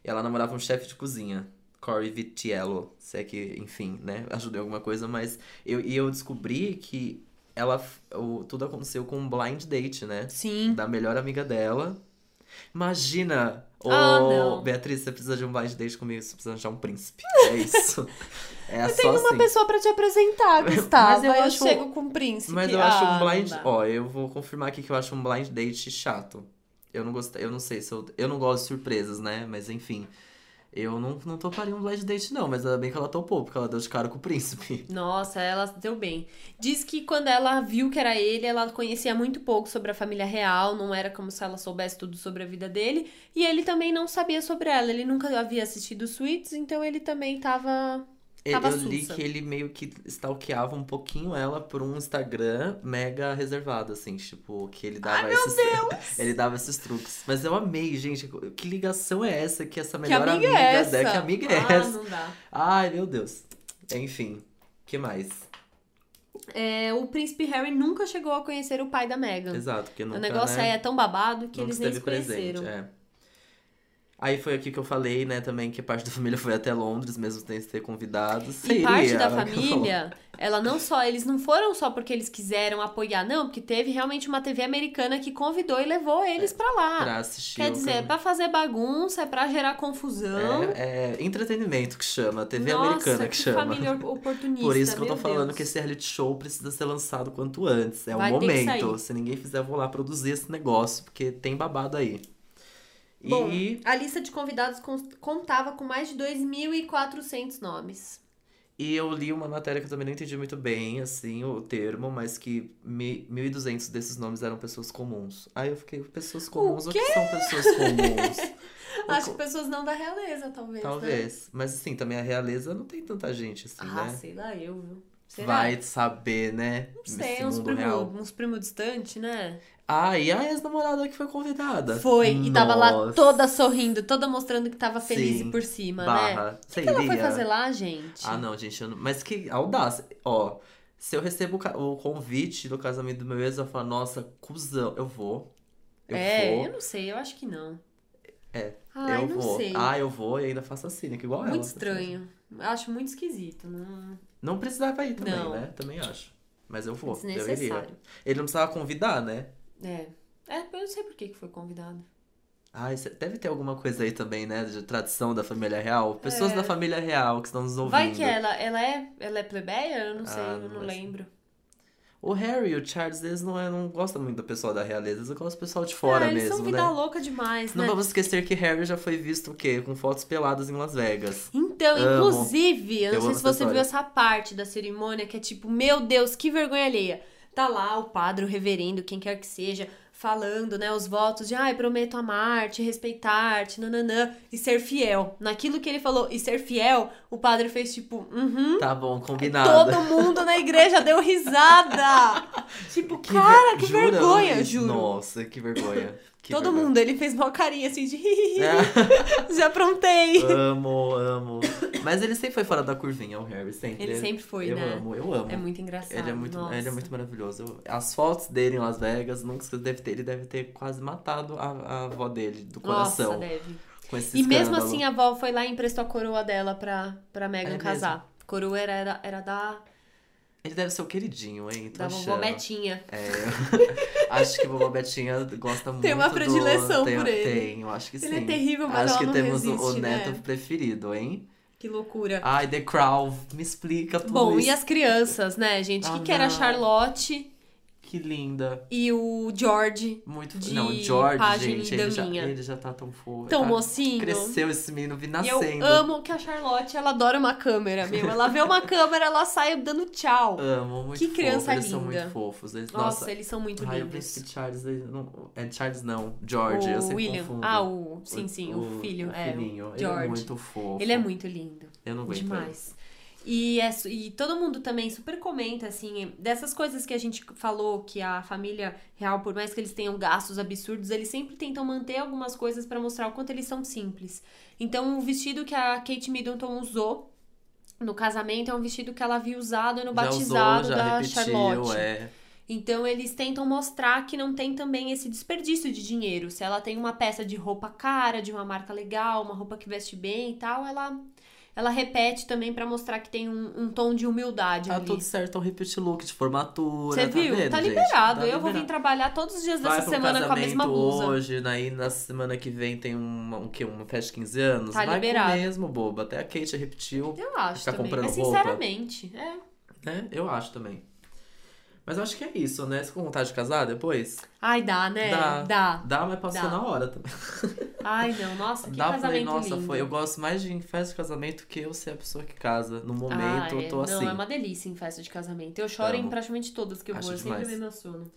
[SPEAKER 2] E ela namorava um chefe de cozinha, Corey Vitiello. Se é que, enfim, né, ajudou em alguma coisa, mas eu, e eu descobri que ela, o, tudo aconteceu com um blind date, né?
[SPEAKER 1] Sim.
[SPEAKER 2] Da melhor amiga dela. Imagina!
[SPEAKER 1] Ah, não.
[SPEAKER 2] Beatriz, você precisa de um blind date comigo, você precisa achar um príncipe. É isso. É
[SPEAKER 1] Eu tenho uma
[SPEAKER 2] assim.
[SPEAKER 1] pessoa pra te apresentar, Gustavo.
[SPEAKER 2] Mas eu
[SPEAKER 1] Aí eu
[SPEAKER 2] acho-
[SPEAKER 1] chego com o príncipe.
[SPEAKER 2] Mas eu acho
[SPEAKER 1] Ah,
[SPEAKER 2] um
[SPEAKER 1] não
[SPEAKER 2] blind. Ó, eu vou confirmar aqui que eu acho um blind date chato. Eu não gostei, eu não sei se eu. Eu não gosto de surpresas, né? Mas enfim. Eu não, não toparia um blind date, não, mas ainda bem que ela topou, porque ela deu de cara com o príncipe.
[SPEAKER 1] Nossa, ela deu bem. Diz que quando ela viu que era ele, ela conhecia muito pouco sobre a família real, não era como se ela soubesse tudo sobre a vida dele. E ele também não sabia sobre ela, ele nunca havia assistido Suits, então ele também tava. Tava
[SPEAKER 2] eu li
[SPEAKER 1] sussa.
[SPEAKER 2] que ele meio que stalkeava um pouquinho ela por um Instagram mega reservado, assim, tipo, que ele dava
[SPEAKER 1] Ai, meu
[SPEAKER 2] esses.
[SPEAKER 1] Deus!
[SPEAKER 2] Ele dava esses truques. Mas eu amei, gente. Que ligação é essa? Que essa
[SPEAKER 1] Que
[SPEAKER 2] melhor
[SPEAKER 1] amiga é essa?
[SPEAKER 2] dela. Que amiga é
[SPEAKER 1] ah,
[SPEAKER 2] essa?
[SPEAKER 1] não dá.
[SPEAKER 2] Ai, meu Deus. Enfim, que mais?
[SPEAKER 1] É, o príncipe Harry nunca chegou a conhecer o pai da Meghan.
[SPEAKER 2] Exato, porque nunca,
[SPEAKER 1] o negócio
[SPEAKER 2] né,
[SPEAKER 1] aí é tão babado que eles nem se
[SPEAKER 2] esteve presente.
[SPEAKER 1] conheceram.
[SPEAKER 2] É. Aí foi aqui que eu falei, né, também que parte da família foi até Londres, mesmo sem ter convidados.
[SPEAKER 1] E parte da
[SPEAKER 2] Seria.
[SPEAKER 1] família, ela não só, eles não foram só porque eles quiseram apoiar, não, porque teve realmente uma TV americana que convidou e levou eles pra lá.
[SPEAKER 2] pra assistir.
[SPEAKER 1] Quer
[SPEAKER 2] o
[SPEAKER 1] dizer, é pra fazer bagunça, é pra gerar confusão.
[SPEAKER 2] É, é entretenimento que chama, TV
[SPEAKER 1] Nossa,
[SPEAKER 2] americana que, chama.
[SPEAKER 1] família oportunista.
[SPEAKER 2] Por isso que eu tô
[SPEAKER 1] meu
[SPEAKER 2] falando
[SPEAKER 1] Deus.
[SPEAKER 2] que esse reality show precisa ser lançado quanto antes. É o
[SPEAKER 1] Vai que
[SPEAKER 2] momento. Se ninguém fizer, eu vou lá produzir esse negócio, porque tem babado aí.
[SPEAKER 1] Bom,
[SPEAKER 2] E,
[SPEAKER 1] a lista de convidados con- contava com mais de 2.400 nomes.
[SPEAKER 2] e eu li uma matéria que eu também não entendi muito bem, assim, o termo, mas que mi- 1.200 desses nomes eram pessoas comuns. Aí eu fiquei, pessoas comuns, o, que são pessoas comuns? O
[SPEAKER 1] Acho que pessoas não da realeza, talvez. Né?
[SPEAKER 2] Talvez. Mas assim, também a realeza não tem tanta gente, assim,
[SPEAKER 1] Ah,
[SPEAKER 2] né?
[SPEAKER 1] sei lá, eu, viu? Será?
[SPEAKER 2] Vai saber, né?
[SPEAKER 1] Não sei, uns primos
[SPEAKER 2] real.
[SPEAKER 1] uns primo distantes, né?
[SPEAKER 2] Ah, e a ex-namorada que foi convidada?
[SPEAKER 1] Foi, e tava lá toda sorrindo, toda mostrando que tava feliz
[SPEAKER 2] Sim,
[SPEAKER 1] por cima, né?
[SPEAKER 2] Barra.
[SPEAKER 1] O
[SPEAKER 2] Você
[SPEAKER 1] que ela foi fazer lá, gente?
[SPEAKER 2] Ah, não, gente. não- Mas que audácia. Ó, se eu recebo o convite do casamento do meu ex, eu falo, nossa, cuzão, eu vou. Eu
[SPEAKER 1] é,
[SPEAKER 2] vou.
[SPEAKER 1] eu não sei, eu acho que não.
[SPEAKER 2] É,
[SPEAKER 1] Ai,
[SPEAKER 2] eu
[SPEAKER 1] não
[SPEAKER 2] vou.
[SPEAKER 1] sei.
[SPEAKER 2] Ah, eu vou e ainda faço assim, né? Que igual ela.
[SPEAKER 1] muito estranho. Acho muito esquisito. Não...
[SPEAKER 2] Não precisava ir também,
[SPEAKER 1] Não.
[SPEAKER 2] né? Também acho. Mas eu vou. Eu iria. Ele não precisava convidar, né?
[SPEAKER 1] É. É, eu não sei por que que foi convidado.
[SPEAKER 2] Ah, isso- deve ter alguma coisa aí também, né? De tradição da família real. Pessoas
[SPEAKER 1] É.
[SPEAKER 2] da família real que estão nos ouvindo.
[SPEAKER 1] Vai que ela, ela é, ela é plebeia? Eu não sei,
[SPEAKER 2] Ah,
[SPEAKER 1] eu não lembro.
[SPEAKER 2] O Harry e o Charles, eles não, é, não gostam muito do pessoal da realeza, eles gostam do pessoal de fora
[SPEAKER 1] ah, eles
[SPEAKER 2] mesmo,
[SPEAKER 1] são
[SPEAKER 2] né?
[SPEAKER 1] vida louca demais,
[SPEAKER 2] Não
[SPEAKER 1] né?
[SPEAKER 2] vamos esquecer que Harry já foi visto o quê? Com fotos peladas em Las Vegas.
[SPEAKER 1] Então,
[SPEAKER 2] Amo.
[SPEAKER 1] inclusive, eu não
[SPEAKER 2] Eu
[SPEAKER 1] sei se você viu
[SPEAKER 2] história.
[SPEAKER 1] essa parte da cerimônia que é tipo, meu Deus, que vergonha alheia. Tá lá o padre, o reverendo, quem quer que seja, falando, né, os votos de, ai, prometo amar-te, respeitar-te, nananã, e ser fiel. Naquilo que ele falou, e ser fiel, o padre fez tipo, uhum.
[SPEAKER 2] Tá bom, combinado.
[SPEAKER 1] Todo mundo na igreja deu risada. tipo,
[SPEAKER 2] Que
[SPEAKER 1] cara,
[SPEAKER 2] ver-
[SPEAKER 1] que
[SPEAKER 2] Jura,
[SPEAKER 1] vergonha, juro.
[SPEAKER 2] Nossa, que vergonha. Que
[SPEAKER 1] Todo
[SPEAKER 2] vergonha.
[SPEAKER 1] mundo, ele fez uma carinha assim de
[SPEAKER 2] É.
[SPEAKER 1] já aprontei.
[SPEAKER 2] amo, amo. Mas ele sempre foi fora da curvinha, o Harry, sempre.
[SPEAKER 1] Ele sempre foi,
[SPEAKER 2] eu
[SPEAKER 1] né?
[SPEAKER 2] amo, eu amo.
[SPEAKER 1] É muito engraçado.
[SPEAKER 2] Ele é muito,
[SPEAKER 1] nossa.
[SPEAKER 2] ele é muito maravilhoso. Eu- As fotos dele em Las Vegas, nunca se deve ter, ele deve ter quase matado a, a avó dele, do coração.
[SPEAKER 1] Nossa, deve.
[SPEAKER 2] com esse
[SPEAKER 1] E mesmo
[SPEAKER 2] escândalo.
[SPEAKER 1] assim, a avó foi lá e emprestou a coroa dela pra, pra Megan
[SPEAKER 2] É
[SPEAKER 1] casar. Coroa era, era, era da,
[SPEAKER 2] Ele deve ser o queridinho, hein? Tô
[SPEAKER 1] da
[SPEAKER 2] achando.
[SPEAKER 1] vovó Betinha.
[SPEAKER 2] É, acho que vovó Betinha gosta muito
[SPEAKER 1] Tem uma
[SPEAKER 2] do-
[SPEAKER 1] predileção
[SPEAKER 2] tem,
[SPEAKER 1] por ele.
[SPEAKER 2] Tem, eu acho que
[SPEAKER 1] Ele
[SPEAKER 2] sim.
[SPEAKER 1] é terrível, mas
[SPEAKER 2] Acho que temos o- o
[SPEAKER 1] resiste, né?
[SPEAKER 2] neto preferido, hein?
[SPEAKER 1] Que loucura.
[SPEAKER 2] Ai, The Crown, me explica tudo
[SPEAKER 1] Bom,
[SPEAKER 2] isso.
[SPEAKER 1] e as crianças, né, gente? O
[SPEAKER 2] Ah,
[SPEAKER 1] que, que era a. Charlotte
[SPEAKER 2] Que linda.
[SPEAKER 1] e o George?
[SPEAKER 2] Muito
[SPEAKER 1] De
[SPEAKER 2] Não, o George,
[SPEAKER 1] página
[SPEAKER 2] gente,
[SPEAKER 1] e
[SPEAKER 2] ele já, ele já tá tão fofo.
[SPEAKER 1] Tão
[SPEAKER 2] tá-
[SPEAKER 1] mocinho.
[SPEAKER 2] Cresceu esse menino, vi
[SPEAKER 1] E
[SPEAKER 2] nascendo.
[SPEAKER 1] eu amo que a Charlotte, ela adora uma câmera, meu. Ela vê uma câmera, ela sai dando tchau.
[SPEAKER 2] Amo, muito
[SPEAKER 1] Que
[SPEAKER 2] fofo,
[SPEAKER 1] criança
[SPEAKER 2] eles são
[SPEAKER 1] linda.
[SPEAKER 2] muito fofos. Eles,
[SPEAKER 1] Nossa,
[SPEAKER 2] nossa,
[SPEAKER 1] eles são muito
[SPEAKER 2] Ai, o
[SPEAKER 1] lindos.
[SPEAKER 2] príncipe Charles, ele não, é Charles não, George, eu
[SPEAKER 1] o
[SPEAKER 2] sempre
[SPEAKER 1] William.
[SPEAKER 2] confundo.
[SPEAKER 1] Ah, o. Sim, sim, o, filho.
[SPEAKER 2] o
[SPEAKER 1] é,
[SPEAKER 2] filhinho.
[SPEAKER 1] o
[SPEAKER 2] Ele é
[SPEAKER 1] George.
[SPEAKER 2] muito fofo.
[SPEAKER 1] Ele é muito lindo.
[SPEAKER 2] Eu não aguento
[SPEAKER 1] Demais. E, é, e todo mundo também super comenta, assim, dessas coisas que a gente falou, que a família real, por mais que eles tenham gastos absurdos, eles sempre tentam manter algumas coisas pra mostrar o quanto eles são simples. Então, o vestido que a Kate Middleton usou no casamento é um vestido que ela havia usado no
[SPEAKER 2] Já
[SPEAKER 1] batizado
[SPEAKER 2] usou,
[SPEAKER 1] da
[SPEAKER 2] repetiu,
[SPEAKER 1] Charlotte.
[SPEAKER 2] é.
[SPEAKER 1] Então eles tentam mostrar que não tem também esse desperdício de dinheiro. Se ela tem uma peça de roupa cara, de uma marca legal, uma roupa que veste bem e tal, ela ela repete também pra mostrar que tem um, um tom de humildade
[SPEAKER 2] Tá
[SPEAKER 1] ali.
[SPEAKER 2] tudo certo, um repeat look de formatura,
[SPEAKER 1] Você
[SPEAKER 2] tá
[SPEAKER 1] viu?
[SPEAKER 2] vendo,
[SPEAKER 1] tá liberado.
[SPEAKER 2] Tá
[SPEAKER 1] Eu vou vir
[SPEAKER 2] liberado.
[SPEAKER 1] trabalhar todos os dias dessa semana com a mesma blusa.
[SPEAKER 2] hoje, daí na semana que vem tem uma, um, quê? uma festa de 15 anos.
[SPEAKER 1] Tá
[SPEAKER 2] Vai
[SPEAKER 1] liberado.
[SPEAKER 2] mesmo, boba. Até a Kate repetiu,
[SPEAKER 1] Eu acho
[SPEAKER 2] Ficar
[SPEAKER 1] também.
[SPEAKER 2] comprando
[SPEAKER 1] Mas
[SPEAKER 2] roupa.
[SPEAKER 1] sinceramente, é.
[SPEAKER 2] né? Eu acho também. Mas eu acho que é isso, né? Você com vontade de casar depois?
[SPEAKER 1] Ai, dá, né?
[SPEAKER 2] Dá.
[SPEAKER 1] Dá.
[SPEAKER 2] Dá, mas passou
[SPEAKER 1] Dá.
[SPEAKER 2] na hora também.
[SPEAKER 1] Ai, não. Nossa, que
[SPEAKER 2] Dá,
[SPEAKER 1] casamento
[SPEAKER 2] falei, nossa,
[SPEAKER 1] lindo.
[SPEAKER 2] foi. Eu gosto mais de festa de casamento que eu ser a pessoa que casa. No momento,
[SPEAKER 1] ah, é.
[SPEAKER 2] eu tô
[SPEAKER 1] Não,
[SPEAKER 2] assim.
[SPEAKER 1] é uma delícia em festa de casamento. Eu choro em praticamente todas que eu
[SPEAKER 2] Acho
[SPEAKER 1] vou, eu sempre
[SPEAKER 2] demais.
[SPEAKER 1] me emociono.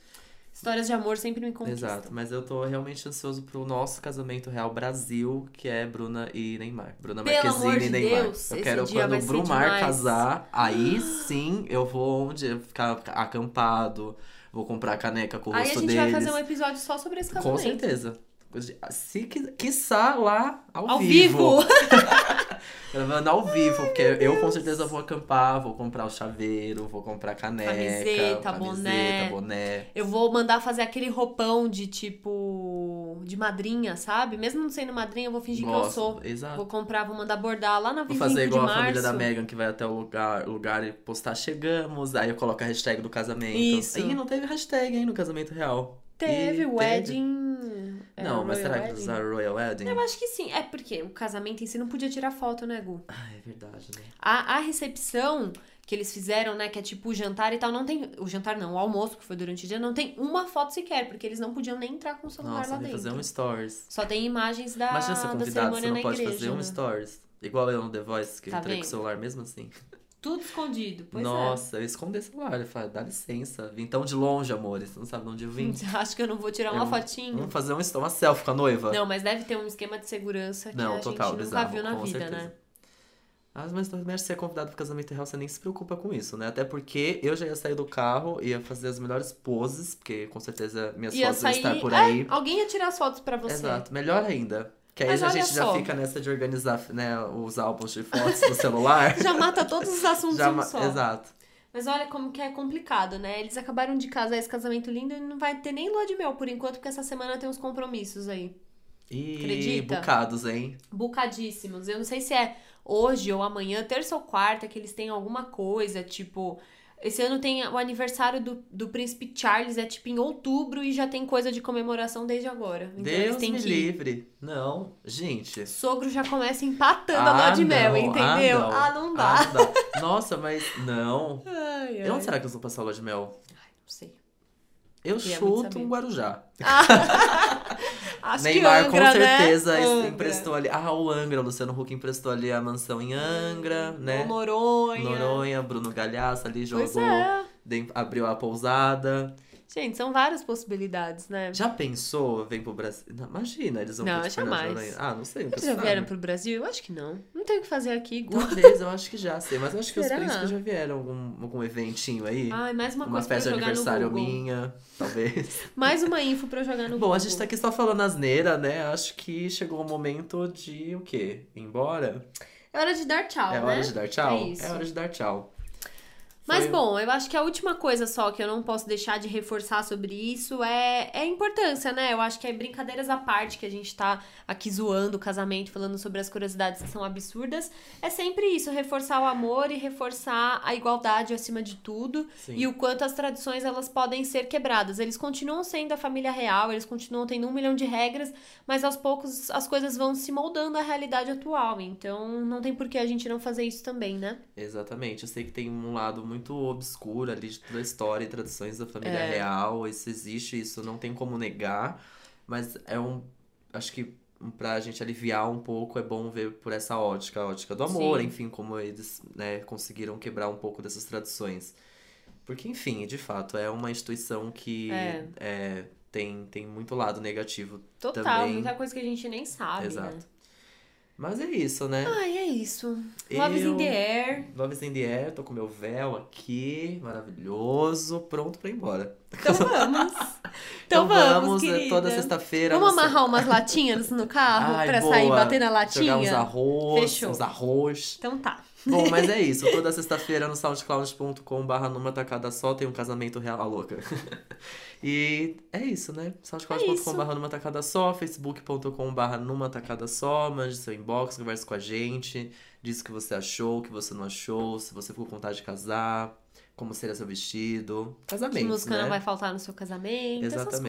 [SPEAKER 1] Histórias de amor sempre me conquistam.
[SPEAKER 2] Exato, mas eu tô realmente ansioso pro nosso casamento real Brasil, que é Bruna e Neymar. Bruna
[SPEAKER 1] Pelo
[SPEAKER 2] Marquezine
[SPEAKER 1] de
[SPEAKER 2] e Neymar.
[SPEAKER 1] Deus,
[SPEAKER 2] eu quero quando o Brumar
[SPEAKER 1] demais.
[SPEAKER 2] casar, aí sim eu vou onde ficar acampado, vou comprar caneca com o
[SPEAKER 1] Aí a
[SPEAKER 2] rosto
[SPEAKER 1] gente
[SPEAKER 2] deles.
[SPEAKER 1] vai fazer um episódio só sobre esse casamento.
[SPEAKER 2] Com certeza. Se qui- quiçá lá ao,
[SPEAKER 1] Ao vivo!
[SPEAKER 2] Gravando ao vivo, porque eu com certeza vou acampar, vou comprar o chaveiro, vou comprar caneca,
[SPEAKER 1] Camiseta, boné.
[SPEAKER 2] boné.
[SPEAKER 1] Eu vou mandar fazer aquele roupão de tipo. de madrinha, sabe? Mesmo não sendo madrinha, eu vou fingir que eu sou.
[SPEAKER 2] Exato.
[SPEAKER 1] Vou comprar, vou mandar bordar lá na
[SPEAKER 2] Vou
[SPEAKER 1] 25
[SPEAKER 2] fazer igual a família da
[SPEAKER 1] março.
[SPEAKER 2] Megan, que vai até o lugar, lugar e postar chegamos, aí eu coloco a hashtag do casamento.
[SPEAKER 1] Isso.
[SPEAKER 2] Ih, não teve hashtag, hein, no casamento real.
[SPEAKER 1] Teve
[SPEAKER 2] Ih,
[SPEAKER 1] wedding. é,
[SPEAKER 2] Não, mas será que
[SPEAKER 1] wedding.
[SPEAKER 2] usaram Royal Wedding?
[SPEAKER 1] Eu acho que sim. É porque o casamento em si não podia tirar foto, né, Gu?
[SPEAKER 2] Ah, é verdade, né?
[SPEAKER 1] A, a recepção que eles fizeram, né, que é tipo o jantar e tal, não tem. O jantar não, o almoço que foi durante o dia, não tem uma foto sequer, porque eles não podiam nem entrar com o celular
[SPEAKER 2] Nossa,
[SPEAKER 1] lá dentro.
[SPEAKER 2] fazer um stories.
[SPEAKER 1] Só tem imagens da,
[SPEAKER 2] Imagina ser
[SPEAKER 1] da
[SPEAKER 2] convidado, você não pode
[SPEAKER 1] igreja.
[SPEAKER 2] fazer um
[SPEAKER 1] né?
[SPEAKER 2] stories. Igual eu no The Voice, que eu
[SPEAKER 1] Tá
[SPEAKER 2] entrei com o celular mesmo assim.
[SPEAKER 1] Tudo escondido. Pois é.
[SPEAKER 2] Nossa, eu escondi o celular. Eu falei, dá licença. Vim tão de longe, amores. Você não sabe de onde eu vim.
[SPEAKER 1] Você acha que eu não vou tirar uma
[SPEAKER 2] Eu-
[SPEAKER 1] fotinho?
[SPEAKER 2] Vamos fazer um, uma selfie com a noiva.
[SPEAKER 1] Não, mas deve ter um esquema de segurança que
[SPEAKER 2] Não,
[SPEAKER 1] a
[SPEAKER 2] total,
[SPEAKER 1] gente nunca
[SPEAKER 2] bizarro,
[SPEAKER 1] viu na vida,
[SPEAKER 2] certeza.
[SPEAKER 1] né?
[SPEAKER 2] Ah, mas também acho que se é convidado pro casamento real, você nem se preocupa com isso, né? Até porque eu já ia sair do carro, ia fazer as melhores poses, porque com certeza minhas
[SPEAKER 1] Ia
[SPEAKER 2] fotos
[SPEAKER 1] sair.
[SPEAKER 2] estar por
[SPEAKER 1] é,
[SPEAKER 2] aí.
[SPEAKER 1] alguém ia tirar as fotos pra você.
[SPEAKER 2] Exato, melhor ainda. Que aí
[SPEAKER 1] Mas
[SPEAKER 2] a gente já
[SPEAKER 1] só.
[SPEAKER 2] fica nessa de organizar né, os álbuns de fotos no celular.
[SPEAKER 1] Já mata todos os assuntos
[SPEAKER 2] Já
[SPEAKER 1] um só.
[SPEAKER 2] Exato.
[SPEAKER 1] Mas olha como que é complicado, né? Eles acabaram de casar esse casamento lindo e não vai ter nem lua de mel por enquanto, porque essa semana tem uns compromissos aí.
[SPEAKER 2] E
[SPEAKER 1] Acredita?
[SPEAKER 2] bocados, hein?
[SPEAKER 1] Bucadíssimos. Eu não sei se é hoje ou amanhã, terça ou quarta, que eles têm alguma coisa, tipo. Esse ano tem o aniversário do, do príncipe Charles, é tipo em outubro e já tem coisa de comemoração desde agora. Então
[SPEAKER 2] Deus me
[SPEAKER 1] que.
[SPEAKER 2] livre. Não, gente.
[SPEAKER 1] Sogro já começa empatando a lua de mel, entendeu?
[SPEAKER 2] Ah, não,
[SPEAKER 1] Ah, não dá.
[SPEAKER 2] Ah, não dá. Nossa, mas não.
[SPEAKER 1] Ai, ai.
[SPEAKER 2] E onde será que eles vão passar a lua de mel?
[SPEAKER 1] Não sei.
[SPEAKER 2] Eu
[SPEAKER 1] Queria
[SPEAKER 2] chuto um Guarujá.
[SPEAKER 1] Acho
[SPEAKER 2] Neymar
[SPEAKER 1] que Angra,
[SPEAKER 2] com certeza
[SPEAKER 1] né?
[SPEAKER 2] es-
[SPEAKER 1] Angra.
[SPEAKER 2] emprestou ali. Ah, o Angra, o Luciano Huck emprestou ali a mansão em Angra, né?
[SPEAKER 1] Ou Noronha.
[SPEAKER 2] Noronha, Bruno Galhaço ali jogou,
[SPEAKER 1] é.
[SPEAKER 2] abriu a pousada.
[SPEAKER 1] Gente, são várias possibilidades, né?
[SPEAKER 2] Já pensou, vem pro Brasil? Não, imagina, eles vão
[SPEAKER 1] Não,
[SPEAKER 2] de
[SPEAKER 1] jamais.
[SPEAKER 2] Noronha. Ah, não sei,
[SPEAKER 1] Eles já vieram pro Brasil? Eu acho que não. Não tem o que fazer aqui, Gu.
[SPEAKER 2] Talvez, eu acho que já sei, mas eu acho que
[SPEAKER 1] Será?
[SPEAKER 2] os príncipes já vieram algum, algum eventinho aí.
[SPEAKER 1] Ai, mais uma,
[SPEAKER 2] uma
[SPEAKER 1] coisa
[SPEAKER 2] festa de aniversário minha, talvez.
[SPEAKER 1] Mais uma info pra eu jogar no
[SPEAKER 2] Bom,
[SPEAKER 1] Google.
[SPEAKER 2] a gente tá aqui só falando asneira, né? Acho que chegou o momento de o quê? Ir embora?
[SPEAKER 1] É hora de dar tchau,
[SPEAKER 2] é
[SPEAKER 1] né?
[SPEAKER 2] hora de dar tchau?
[SPEAKER 1] É isso.
[SPEAKER 2] hora de dar tchau.
[SPEAKER 1] Mas
[SPEAKER 2] Foi-
[SPEAKER 1] bom, eu acho que a última coisa só que eu não posso deixar de reforçar sobre isso é, é a importância, né? Eu acho que é brincadeiras à parte que a gente tá aqui zoando o casamento, falando sobre as curiosidades que são absurdas. É sempre isso, reforçar o amor e reforçar a igualdade acima de tudo.
[SPEAKER 2] Sim.
[SPEAKER 1] E o quanto as tradições elas podem ser quebradas. Eles continuam sendo a família real, eles continuam tendo um milhão de regras, mas aos poucos as coisas vão se moldando à realidade atual. Então não tem por que a gente não fazer isso também, né?
[SPEAKER 2] Exatamente. Eu sei que tem um lado muito obscuro ali de toda a história e tradições da família
[SPEAKER 1] É.
[SPEAKER 2] real. Isso existe, isso não tem como negar. Mas é um. Acho que pra gente aliviar um pouco é bom ver por essa ótica, a ótica do amor,
[SPEAKER 1] Sim.
[SPEAKER 2] enfim, como eles né, conseguiram quebrar um pouco dessas tradições. Porque, enfim, de fato, é uma instituição que
[SPEAKER 1] É.
[SPEAKER 2] é, tem, tem muito lado negativo.
[SPEAKER 1] Total,
[SPEAKER 2] Também.
[SPEAKER 1] muita coisa que a gente nem sabe,
[SPEAKER 2] Exato.
[SPEAKER 1] né?
[SPEAKER 2] Mas é isso, né?
[SPEAKER 1] Ai, é isso. Love is in
[SPEAKER 2] Eu-
[SPEAKER 1] the air.
[SPEAKER 2] Love is in the air, tô com meu véu aqui, maravilhoso, pronto pra ir embora.
[SPEAKER 1] Então vamos. Então, vamos,
[SPEAKER 2] é
[SPEAKER 1] querida.
[SPEAKER 2] toda sexta-feira.
[SPEAKER 1] Vamos
[SPEAKER 2] no-
[SPEAKER 1] amarrar umas latinhas no carro
[SPEAKER 2] Ai,
[SPEAKER 1] pra
[SPEAKER 2] boa.
[SPEAKER 1] sair bater na latinha?
[SPEAKER 2] Jogar uns arroz,
[SPEAKER 1] Fechou.
[SPEAKER 2] uns arroz.
[SPEAKER 1] Então tá.
[SPEAKER 2] Bom, mas é isso. Toda sexta-feira no soundcloud.com barra numa tacada só tem um casamento real. A louca. e é isso, né?
[SPEAKER 1] É isso.
[SPEAKER 2] barra numa tacada só, facebook.com barra numa tacada só, mande seu inbox, converse com a gente, diz o que você achou, o que você não achou, se você ficou com vontade de casar, como seria seu vestido.
[SPEAKER 1] Que
[SPEAKER 2] Casamento,
[SPEAKER 1] música
[SPEAKER 2] né?
[SPEAKER 1] não vai faltar no seu casamento.
[SPEAKER 2] Exatamente.